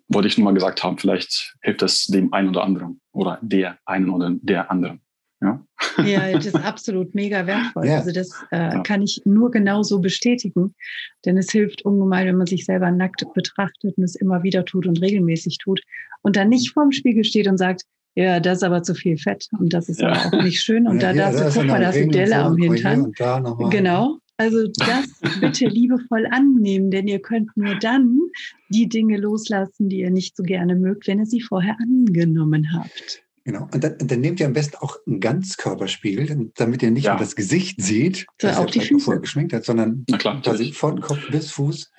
wollte ich nur mal gesagt haben, vielleicht hilft das dem einen oder anderen oder der einen oder der anderen. Ja, ja (laughs) das ist absolut mega wertvoll. Ja. Also das äh, ja. kann ich nur genauso bestätigen, denn es hilft ungemein, wenn man sich selber nackt betrachtet und es immer wieder tut und regelmäßig tut und dann nicht vorm Spiegel steht und sagt, ja, das ist aber zu viel Fett und das ist ja. aber auch nicht schön und ja, da darfst du, guck mal, da ist eine Delle am Hintern. Genau. Also das (laughs) bitte liebevoll annehmen, denn ihr könnt nur dann die Dinge loslassen, die ihr nicht so gerne mögt, wenn ihr sie vorher angenommen habt. Genau. Und dann, dann nehmt ihr am besten auch einen Ganzkörperspiegel, damit ihr nicht ja. nur das Gesicht seht, so, das auch die Füße. vorher geschminkt hat, sondern klar, quasi von Kopf bis Fuß,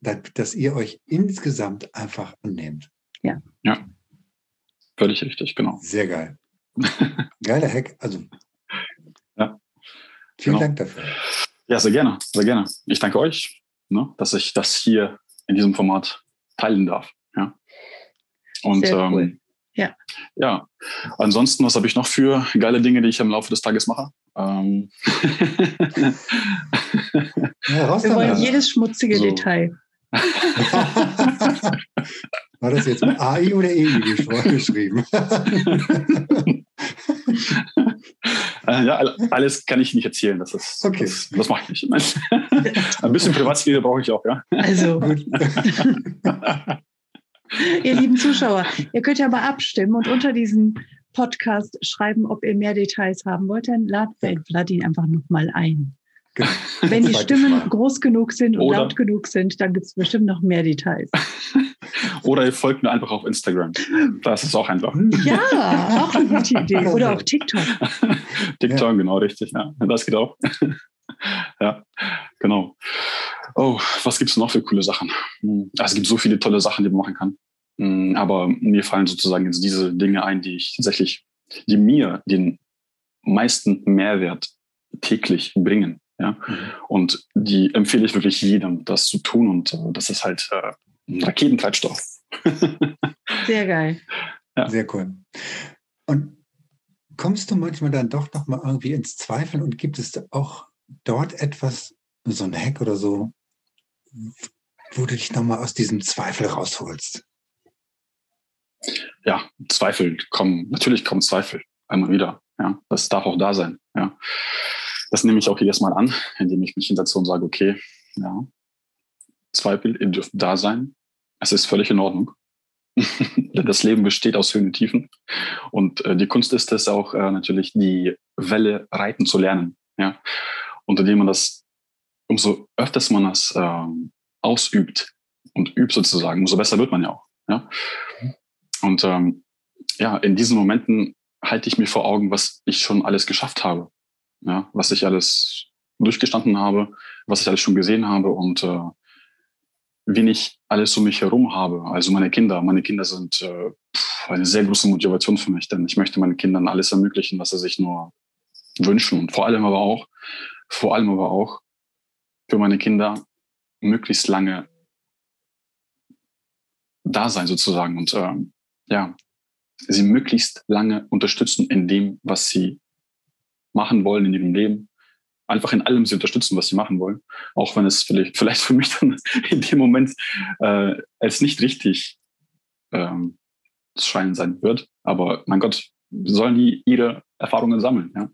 dass ihr euch insgesamt einfach annehmt. Ja. Ja. Völlig richtig, genau. Sehr geil. (laughs) Geiler Hack. Also. Ja. Vielen genau. Dank dafür. Ja, sehr gerne, sehr gerne. Ich danke euch, ne, dass ich das hier in diesem Format teilen darf. Ja. Und sehr cool. ähm, ja. ja, ansonsten, was habe ich noch für geile Dinge, die ich im Laufe des Tages mache? Ähm ja, Wir wollen jedes schmutzige so. Detail. (laughs) (laughs) War das jetzt mit AI oder EI geschrieben? Äh, ja, alles kann ich nicht erzählen. Das, ist, okay. das, das mache ich nicht. (laughs) Ein bisschen Privatsphäre brauche ich auch, ja. Also. (laughs) ihr lieben Zuschauer, ihr könnt ja mal abstimmen und unter diesem Podcast schreiben, ob ihr mehr Details haben wollt. Dann ladet Vladin einfach nochmal ein. Genau. Wenn die Stimmen groß genug sind und Oder laut genug sind, dann gibt es bestimmt noch mehr Details. (laughs) Oder ihr folgt mir einfach auf Instagram. Das ist auch einfach. Ja, auch eine gute Idee. (laughs) Oder auch TikTok. (laughs) TikTok, ja. genau, richtig. Ja, das geht auch. (laughs) ja, genau. Oh, was gibt es noch für coole Sachen? Hm, es gibt so viele tolle Sachen, die man machen kann. Hm, aber mir fallen sozusagen jetzt diese Dinge ein, die ich tatsächlich, die mir den meisten Mehrwert täglich bringen. Ja? Mhm. Und die empfehle ich wirklich jedem, das zu tun. Und äh, das ist halt äh, ein Raketentreibstoff. (laughs) Sehr geil. Ja. Sehr cool. Und kommst du manchmal dann doch noch mal irgendwie ins Zweifeln und gibt es auch dort etwas, so ein Hack oder so, wo du dich noch mal aus diesem Zweifel rausholst? Ja, Zweifel kommen, natürlich kommen Zweifel einmal wieder. Ja, das darf auch da sein. Ja, das nehme ich auch jedes Mal an, indem ich mich hinsetze und sage, okay, ja, Zweifel, ihr dürft da sein. Es ist völlig in Ordnung. (laughs) Denn das Leben besteht aus Höhen und Tiefen. Und äh, die Kunst ist es auch äh, natürlich, die Welle reiten zu lernen. Ja? Und indem man das, umso öfters man das äh, ausübt und übt sozusagen, umso besser wird man ja auch. Ja? Und ähm, ja, in diesen Momenten halte ich mir vor Augen, was ich schon alles geschafft habe. Ja, was ich alles durchgestanden habe, was ich alles schon gesehen habe und äh, wen ich alles um mich herum habe. Also meine Kinder. Meine Kinder sind äh, eine sehr große Motivation für mich, denn ich möchte meinen Kindern alles ermöglichen, was sie sich nur wünschen. Und vor allem aber auch, vor allem aber auch für meine Kinder möglichst lange da sein sozusagen und äh, ja, sie möglichst lange unterstützen in dem, was sie machen wollen in ihrem Leben. Einfach in allem sie unterstützen, was sie machen wollen. Auch wenn es vielleicht, vielleicht für mich dann (laughs) in dem Moment äh, als nicht richtig ähm, scheinen sein wird. Aber mein Gott, sollen die ihre Erfahrungen sammeln. Ja?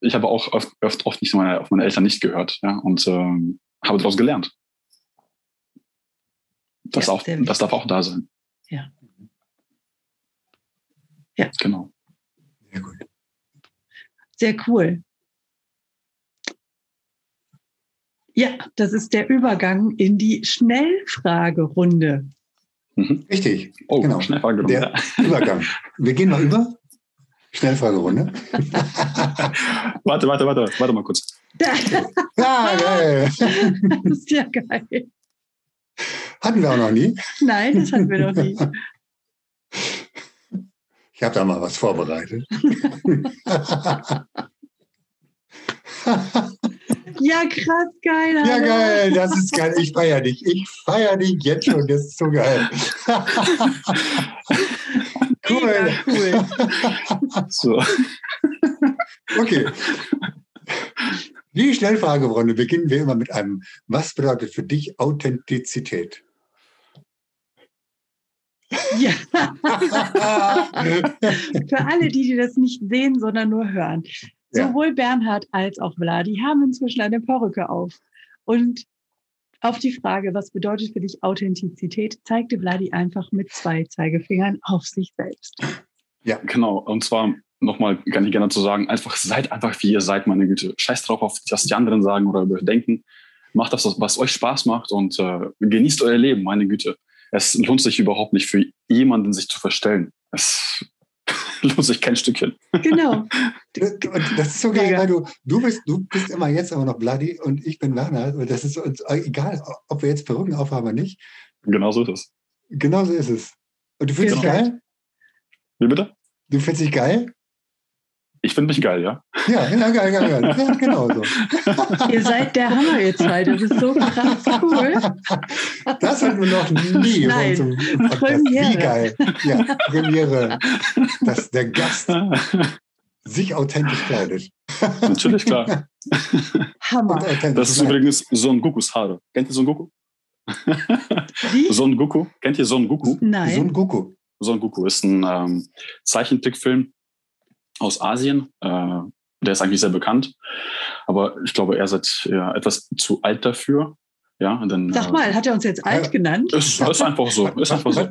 Ich habe auch oft, oft, oft nicht meine, auf meine Eltern nicht gehört ja? und ähm, habe daraus gelernt. Das, ja, auch, das darf auch da sein. Ja. Ja. Genau. Sehr gut. Sehr cool. Ja, das ist der Übergang in die Schnellfragerunde. Mhm. Richtig. Oh, genau. Schnellfragerunde. Der Übergang. Wir gehen mal über. Schnellfragerunde. (laughs) warte, warte, warte, warte mal kurz. ja, geil. (laughs) Das ist ja geil. Hatten wir auch noch nie. Nein, das hatten wir noch nie. Ich habe da mal was vorbereitet. (laughs) ja, krass, geil. Alter. Ja, geil, das ist geil. Ich feiere dich. Ich feiere dich jetzt schon. Das ist so geil. (laughs) cool. cool. So. Okay. Die Schnellfragerunde beginnen wir immer mit einem, was bedeutet für dich Authentizität? Ja. (laughs) Für alle, die, die das nicht sehen, sondern nur hören. Ja. Sowohl Bernhard als auch Vladi haben inzwischen eine Perücke auf. Und auf die Frage, was bedeutet für dich Authentizität, zeigte Vladi einfach mit zwei Zeigefingern auf sich selbst. Ja, genau. Und zwar nochmal, kann ich gerne zu sagen, einfach seid einfach wie ihr seid, meine Güte. Scheiß drauf auf, was die anderen sagen oder überdenken. Macht das, was euch Spaß macht und äh, genießt euer Leben, meine Güte es lohnt sich überhaupt nicht für jemanden, sich zu verstellen. Es (laughs) lohnt sich kein Stückchen. Genau. Und das ist so geil, weil du, du bist, du bist immer jetzt aber noch Bloody und ich bin Werner. Und das ist uns egal, ob wir jetzt Perücken aufhaben oder nicht. Genau so ist es. Genau so ist es. Und du fühlst dich geil? Wie bitte? Du fühlst dich geil? Ich finde mich geil, ja. Ja, ja, geil, geil, geil. Ja, genau so. (laughs) ihr seid der Hammer, ihr zwei. Das ist so krass cool. Das hatten wir noch nie. Nein, so Premiere. Wie geil. Ja, Premiere. Dass der Gast sich authentisch kleidet. Natürlich, klar. Hammer. Das ist übrigens Son Gokus Haare. Kennt ihr Son Goku? Wie? Son Goku. Kennt ihr Son Goku? Nein. Son Goku. Son Goku ist ein ähm, Zeichentrickfilm aus Asien. Äh, der ist eigentlich sehr bekannt, aber ich glaube, er ist ja, etwas zu alt dafür. Ja, dann, Sag mal, hat er uns jetzt alt genannt? Ist, ist einfach so. Ist einfach so. (laughs)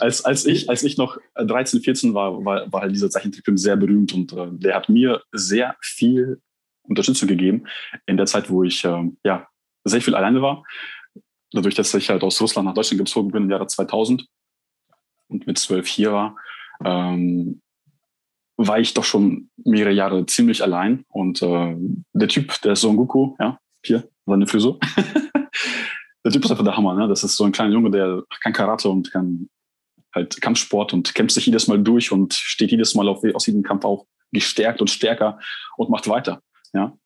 als, als, ich, als ich noch 13, 14 war, war, war halt dieser Zeichentrickfilm sehr berühmt und äh, der hat mir sehr viel Unterstützung gegeben in der Zeit, wo ich äh, ja, sehr viel alleine war. Dadurch, dass ich halt aus Russland nach Deutschland gezogen bin im Jahre 2000 und mit zwölf hier war, ähm, war ich doch schon mehrere Jahre ziemlich allein. Und äh, der Typ, der Son Goku, ja, hier, seine Frisur. (laughs) der Typ ist einfach der Hammer, ne? Das ist so ein kleiner Junge, der kann Karate und kann halt Kampfsport und kämpft sich jedes Mal durch und steht jedes Mal auf, aus jedem Kampf auch gestärkt und stärker und macht weiter. Ja,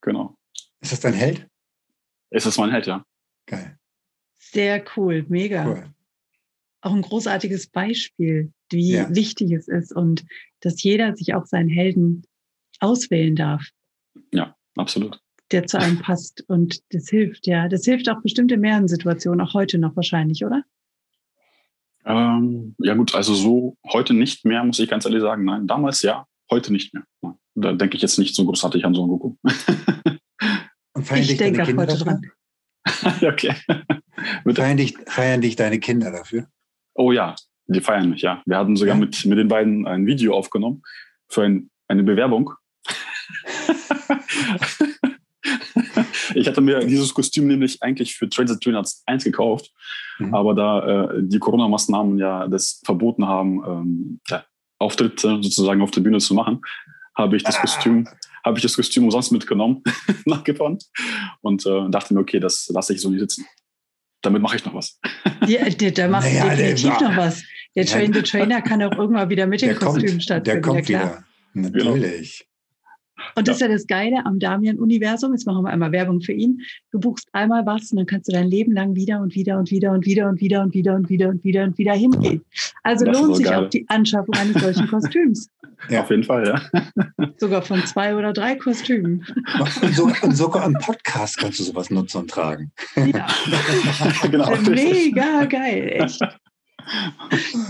genau. Ist das dein Held? Ist das mein Held, ja. Geil. Sehr cool, mega. Cool. Auch ein großartiges Beispiel wie ja. wichtig es ist und dass jeder sich auch seinen Helden auswählen darf. Ja, absolut. Der zu einem passt und das hilft, ja. Das hilft auch bestimmt in mehreren Situationen, auch heute noch wahrscheinlich, oder? Ähm, ja gut, also so heute nicht mehr, muss ich ganz ehrlich sagen. Nein, damals ja, heute nicht mehr. Da denke ich jetzt nicht so großartig an so einen Goku. Und feiern ich dich denke deine Kinder heute dafür? dran. (laughs) okay. feiern, dich, feiern dich deine Kinder dafür? Oh ja, die feiern mich, ja. Wir hatten sogar ja. mit, mit den beiden ein Video aufgenommen für ein, eine Bewerbung. (laughs) ich hatte mir dieses Kostüm nämlich eigentlich für Trade the 1 gekauft, mhm. aber da äh, die Corona-Maßnahmen ja das verboten haben, ähm, ja, Auftritte sozusagen auf der Bühne zu machen, habe ich das ah. Kostüm, habe ich das Kostüm umsonst mitgenommen (laughs) nach und äh, dachte mir, okay, das lasse ich so nicht sitzen. Damit mache ich noch was. Ja, der, der macht naja, definitiv der, noch was. Der Train the Trainer kann auch irgendwann wieder mit dem Kostüm stattfinden. Der kommt ja, wieder. Natürlich. Und das ist ja das Geile am Damian-Universum. Jetzt machen wir einmal Werbung für ihn. Du buchst einmal was und dann kannst du dein Leben lang wieder und wieder und wieder und wieder und wieder und wieder und wieder und wieder und wieder hingehen. Also das lohnt sich geil. auch die Anschaffung eines solchen Kostüms. (laughs) Ja, auf jeden Fall, ja. Sogar von zwei oder drei Kostümen. Und sogar, und sogar am Podcast kannst du sowas nutzen und tragen. Ja. (laughs) genau. Mega geil, echt.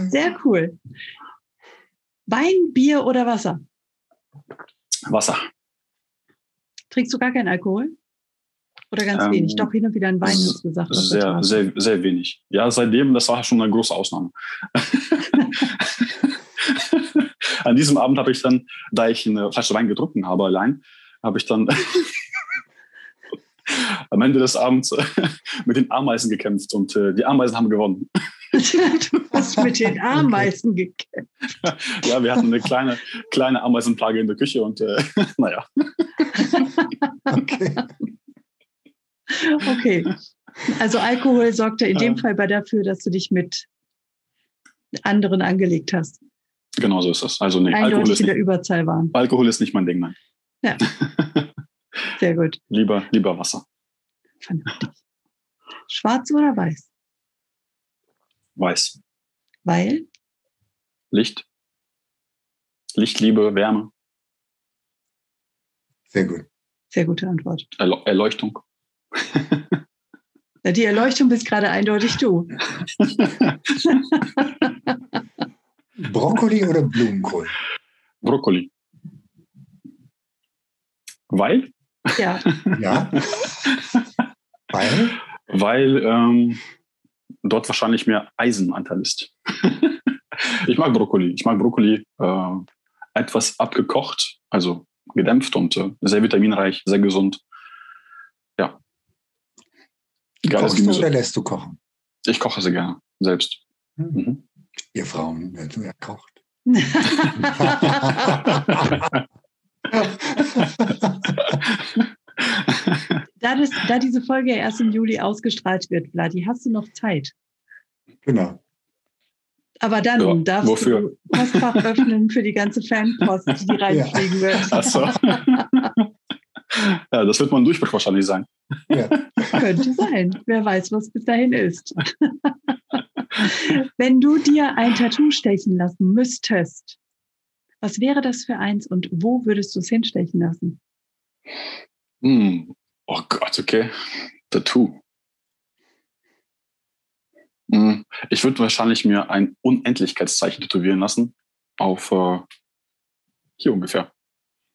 Sehr cool. Wein, Bier oder Wasser? Wasser. Trinkst du gar keinen Alkohol? Oder ganz ähm, wenig? Doch, hin und wieder ein Wein, hast du gesagt. Sehr, sehr, sehr wenig. Ja, seitdem, das war schon eine große Ausnahme. (laughs) An diesem Abend habe ich dann, da ich eine Flasche Wein getrunken habe allein, habe ich dann (laughs) (laughs) am Ende des Abends mit den Ameisen gekämpft und äh, die Ameisen haben gewonnen. du hast mit den (laughs) Ameisen gekämpft. ja, wir hatten eine kleine, kleine Ameisenplage in der Küche und äh, (laughs) naja. okay. Okay. Also Alkohol sorgte in dem Fall bei dafür, dass du dich mit anderen angelegt hast. Genau so ist das. Also nee, Alkohol ist, der Überzahl waren. Alkohol ist nicht mein Ding, nein. Ja. Sehr gut. lieber, lieber Wasser. Vernünftig. Schwarz oder weiß? Weiß. Weil? Licht. Licht, Liebe, Wärme. Sehr gut. Sehr gute Antwort. Erleuchtung. Die Erleuchtung bist gerade eindeutig du. Brokkoli oder Blumenkohl? Brokkoli. Weil? Ja. ja. Weil? Weil ähm, dort wahrscheinlich mehr Eisenanteil ist. (laughs) ich mag Brokkoli. Ich mag Brokkoli äh, etwas abgekocht, also gedämpft und äh, sehr vitaminreich, sehr gesund. Ja. Geiles Kochst Gemüse. du oder lässt du kochen? Ich koche sehr gerne, selbst. Hm. Mhm. Ihr Frauen, wer, wer kocht? (laughs) (laughs) da, das, da diese Folge erst im Juli ausgestrahlt wird, Vladi, hast du noch Zeit? Genau. Aber dann ja, darfst wofür? du Postfach öffnen für die ganze Fanpost, die (laughs) reinfliegen ja. wird. Ach so. (laughs) ja, das wird mal ein Durchbruch wahrscheinlich sein. Ja. Könnte sein. Wer weiß, was bis dahin ist. (laughs) Wenn du dir ein Tattoo stechen lassen müsstest, was wäre das für eins und wo würdest du es hinstechen lassen? Hm. Oh Gott, okay. Tattoo. Hm. Ich würde wahrscheinlich mir ein Unendlichkeitszeichen tätowieren lassen. Auf äh, hier ungefähr.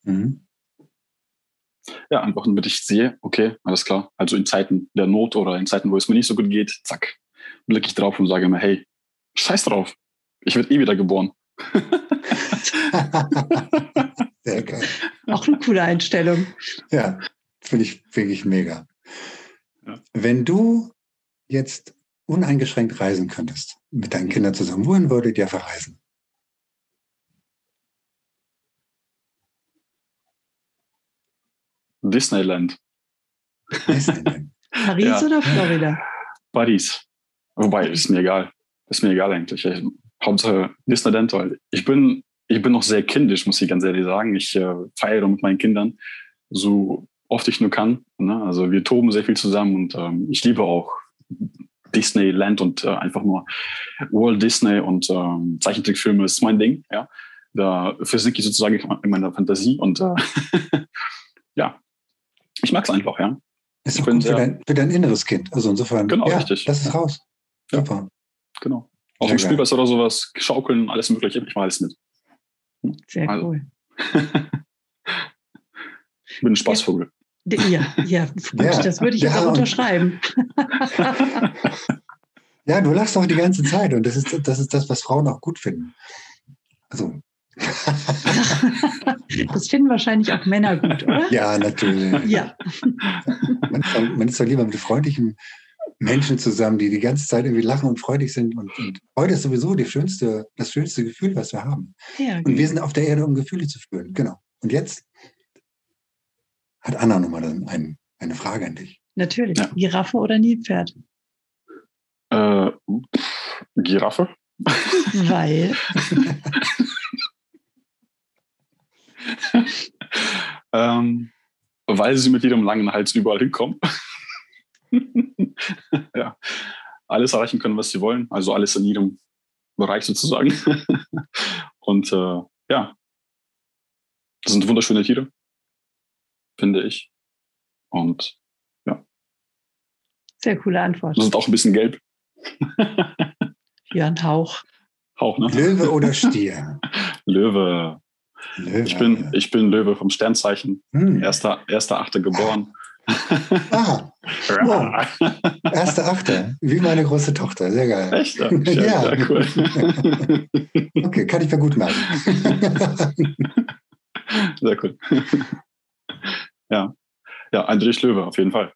Mhm. Ja, einfach damit ich sehe, okay, alles klar. Also in Zeiten der Not oder in Zeiten, wo es mir nicht so gut geht, zack, blicke ich drauf und sage mir, hey, scheiß drauf. Ich werde eh wieder geboren. (laughs) (laughs) Sehr geil. Auch eine coole Einstellung. Ja, finde ich wirklich mega. Ja. Wenn du jetzt uneingeschränkt reisen könntest, mit deinen Kindern zusammen, wohin würdet ihr verreisen? Disneyland. Disneyland. (laughs) Paris ja. oder Florida? Paris. Wobei, ist mir egal. Ist mir egal eigentlich. Hauptsache Disneyland, weil ich bin, ich bin noch sehr kindisch, muss ich ganz ehrlich sagen. Ich äh, feiere mit meinen Kindern so oft ich nur kann. Ne? Also wir toben sehr viel zusammen und ähm, ich liebe auch Disneyland und äh, einfach nur Walt Disney und ähm, Zeichentrickfilme ist mein Ding. Ja, da versinke ich sozusagen in meiner Fantasie und äh, (laughs) ja, ich mag es einfach. Ja, ist doch gut für dein, für dein, inneres Kind. Also insofern. Genau, ja, richtig. Das ist raus. Super. Ja, genau. Auch im Spielplatz oder sowas, schaukeln, alles mögliche. Ich mache alles mit. Hm? Sehr also. cool. (laughs) bin ein Spaßvogel. Ja, ja, gut, ja. das würde ich ja, auch unterschreiben. (laughs) ja, du lachst auch die ganze Zeit und das ist, das ist das, was Frauen auch gut finden. Also (laughs) das finden wahrscheinlich auch Männer gut, oder? Ja, natürlich. Ja. Man ist, doch, man ist doch lieber mit freundlichen Menschen zusammen, die die ganze Zeit irgendwie lachen und freudig sind. Und, und Freude ist sowieso schönste, das schönste Gefühl, was wir haben. ja. Und wir sind auf der Erde, um Gefühle zu fühlen. Genau. Und jetzt hat Anna nochmal dann ein, eine Frage an dich. Natürlich. Ja. Giraffe oder Nilpferd? Äh, pff, Giraffe? Weil. (laughs) ähm, weil sie mit ihrem langen Hals überall hinkommen. (laughs) ja. Alles erreichen können, was sie wollen. Also alles in ihrem Bereich sozusagen. (laughs) Und äh, ja, das sind wunderschöne Tiere, finde ich. Und Sehr coole Antwort. sind auch ein bisschen gelb. (laughs) Ja, ein Hauch. Auch, ne? Löwe oder (laughs) Stier? Löwe. Löwe. Ich bin, ich bin Löwe vom Sternzeichen. Hm. Erster, erster Achte geboren. Ah, (laughs) Wow. erste Achte. Wie meine große Tochter. Sehr geil. Echt? Ja, Ja. sehr cool. Okay, kann ich mir gut merken. Sehr cool. Ja. Ja, Eindrich Löwe, auf jeden Fall.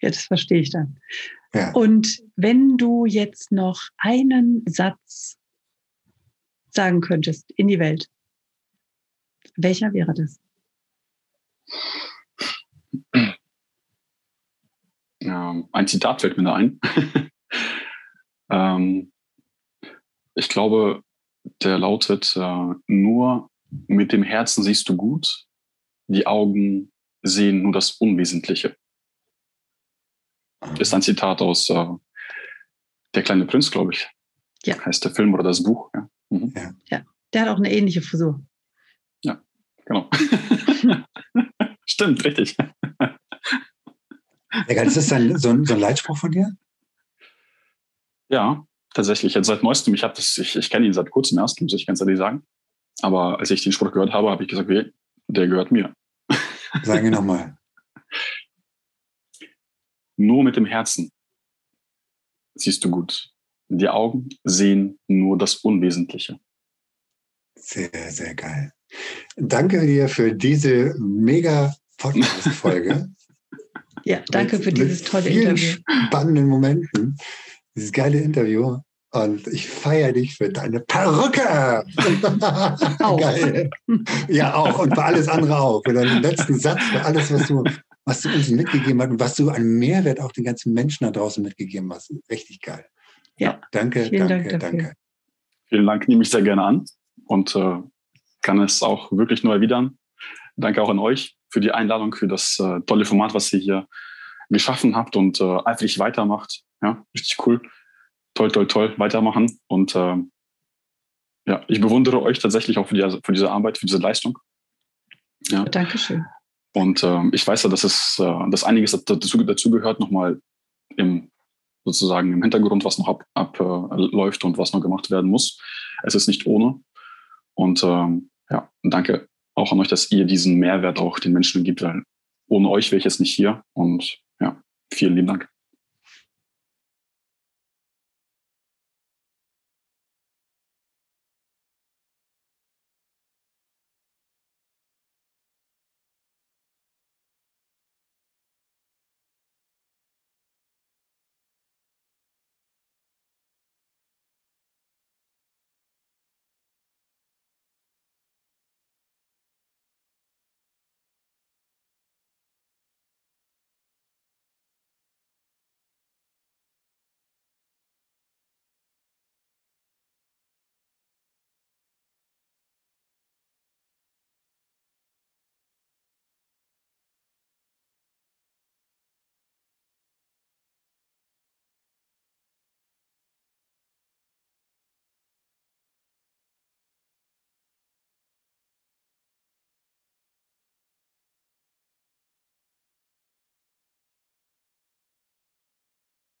Ja, das verstehe ich dann. Ja. Und wenn du jetzt noch einen Satz sagen könntest in die Welt, welcher wäre das? Ähm, ein Zitat fällt mir da ein. (laughs) ähm, ich glaube, der lautet, äh, nur mit dem Herzen siehst du gut, die Augen sehen nur das Unwesentliche. Ist ein Zitat aus äh, Der kleine Prinz, glaube ich. Ja. Heißt der Film oder das Buch. Ja. Mhm. Der hat auch eine ähnliche Frisur. Genau. (laughs) Stimmt, richtig. Ja, geil. Ist das ein, so, ein, so ein Leitspruch von dir? Ja, tatsächlich. Jetzt seit neuestem, ich habe das, ich, ich kenne ihn seit kurzem erst, muss ich ganz ehrlich sagen. Aber als ich den Spruch gehört habe, habe ich gesagt, okay, der gehört mir. Sag ihn nochmal. Nur mit dem Herzen siehst du gut. Die Augen sehen nur das Unwesentliche. Sehr, sehr geil. Danke dir für diese mega Podcast-Folge. (laughs) Ja, danke Mit- für dieses mit tolle vielen Interview. spannenden Momenten. Dieses geile Interview. Und ich feiere dich für deine Perücke. (laughs) Auch. Geil. Ja, auch. Und für alles andere auch. Für deinen letzten Satz, für alles, was du, was du uns mitgegeben hast und was du an Mehrwert auch den ganzen Menschen da draußen mitgegeben hast. Richtig geil. Ja. Danke, Vielen Dank danke, dafür. danke. Vielen Dank, nehme ich sehr gerne an und äh, kann es auch wirklich nur erwidern. Danke auch an euch für die Einladung, für das äh, tolle Format, was ihr hier geschaffen habt und äh, eifrig weitermacht. Ja, richtig cool. Toll, toll, toll, weitermachen. Und äh, ja, ich bewundere euch tatsächlich auch für, die, für diese Arbeit, für diese Leistung. Ja. Dankeschön. Und ähm, ich weiß ja, dass es, äh, dass einiges dazu, dazu gehört, nochmal im sozusagen im Hintergrund, was noch abläuft ab, äh, und was noch gemacht werden muss. Es ist nicht ohne. Und ähm, ja, danke auch an euch, dass ihr diesen Mehrwert auch den Menschen gibt, weil ohne euch wäre ich jetzt nicht hier. Und ja, vielen lieben Dank.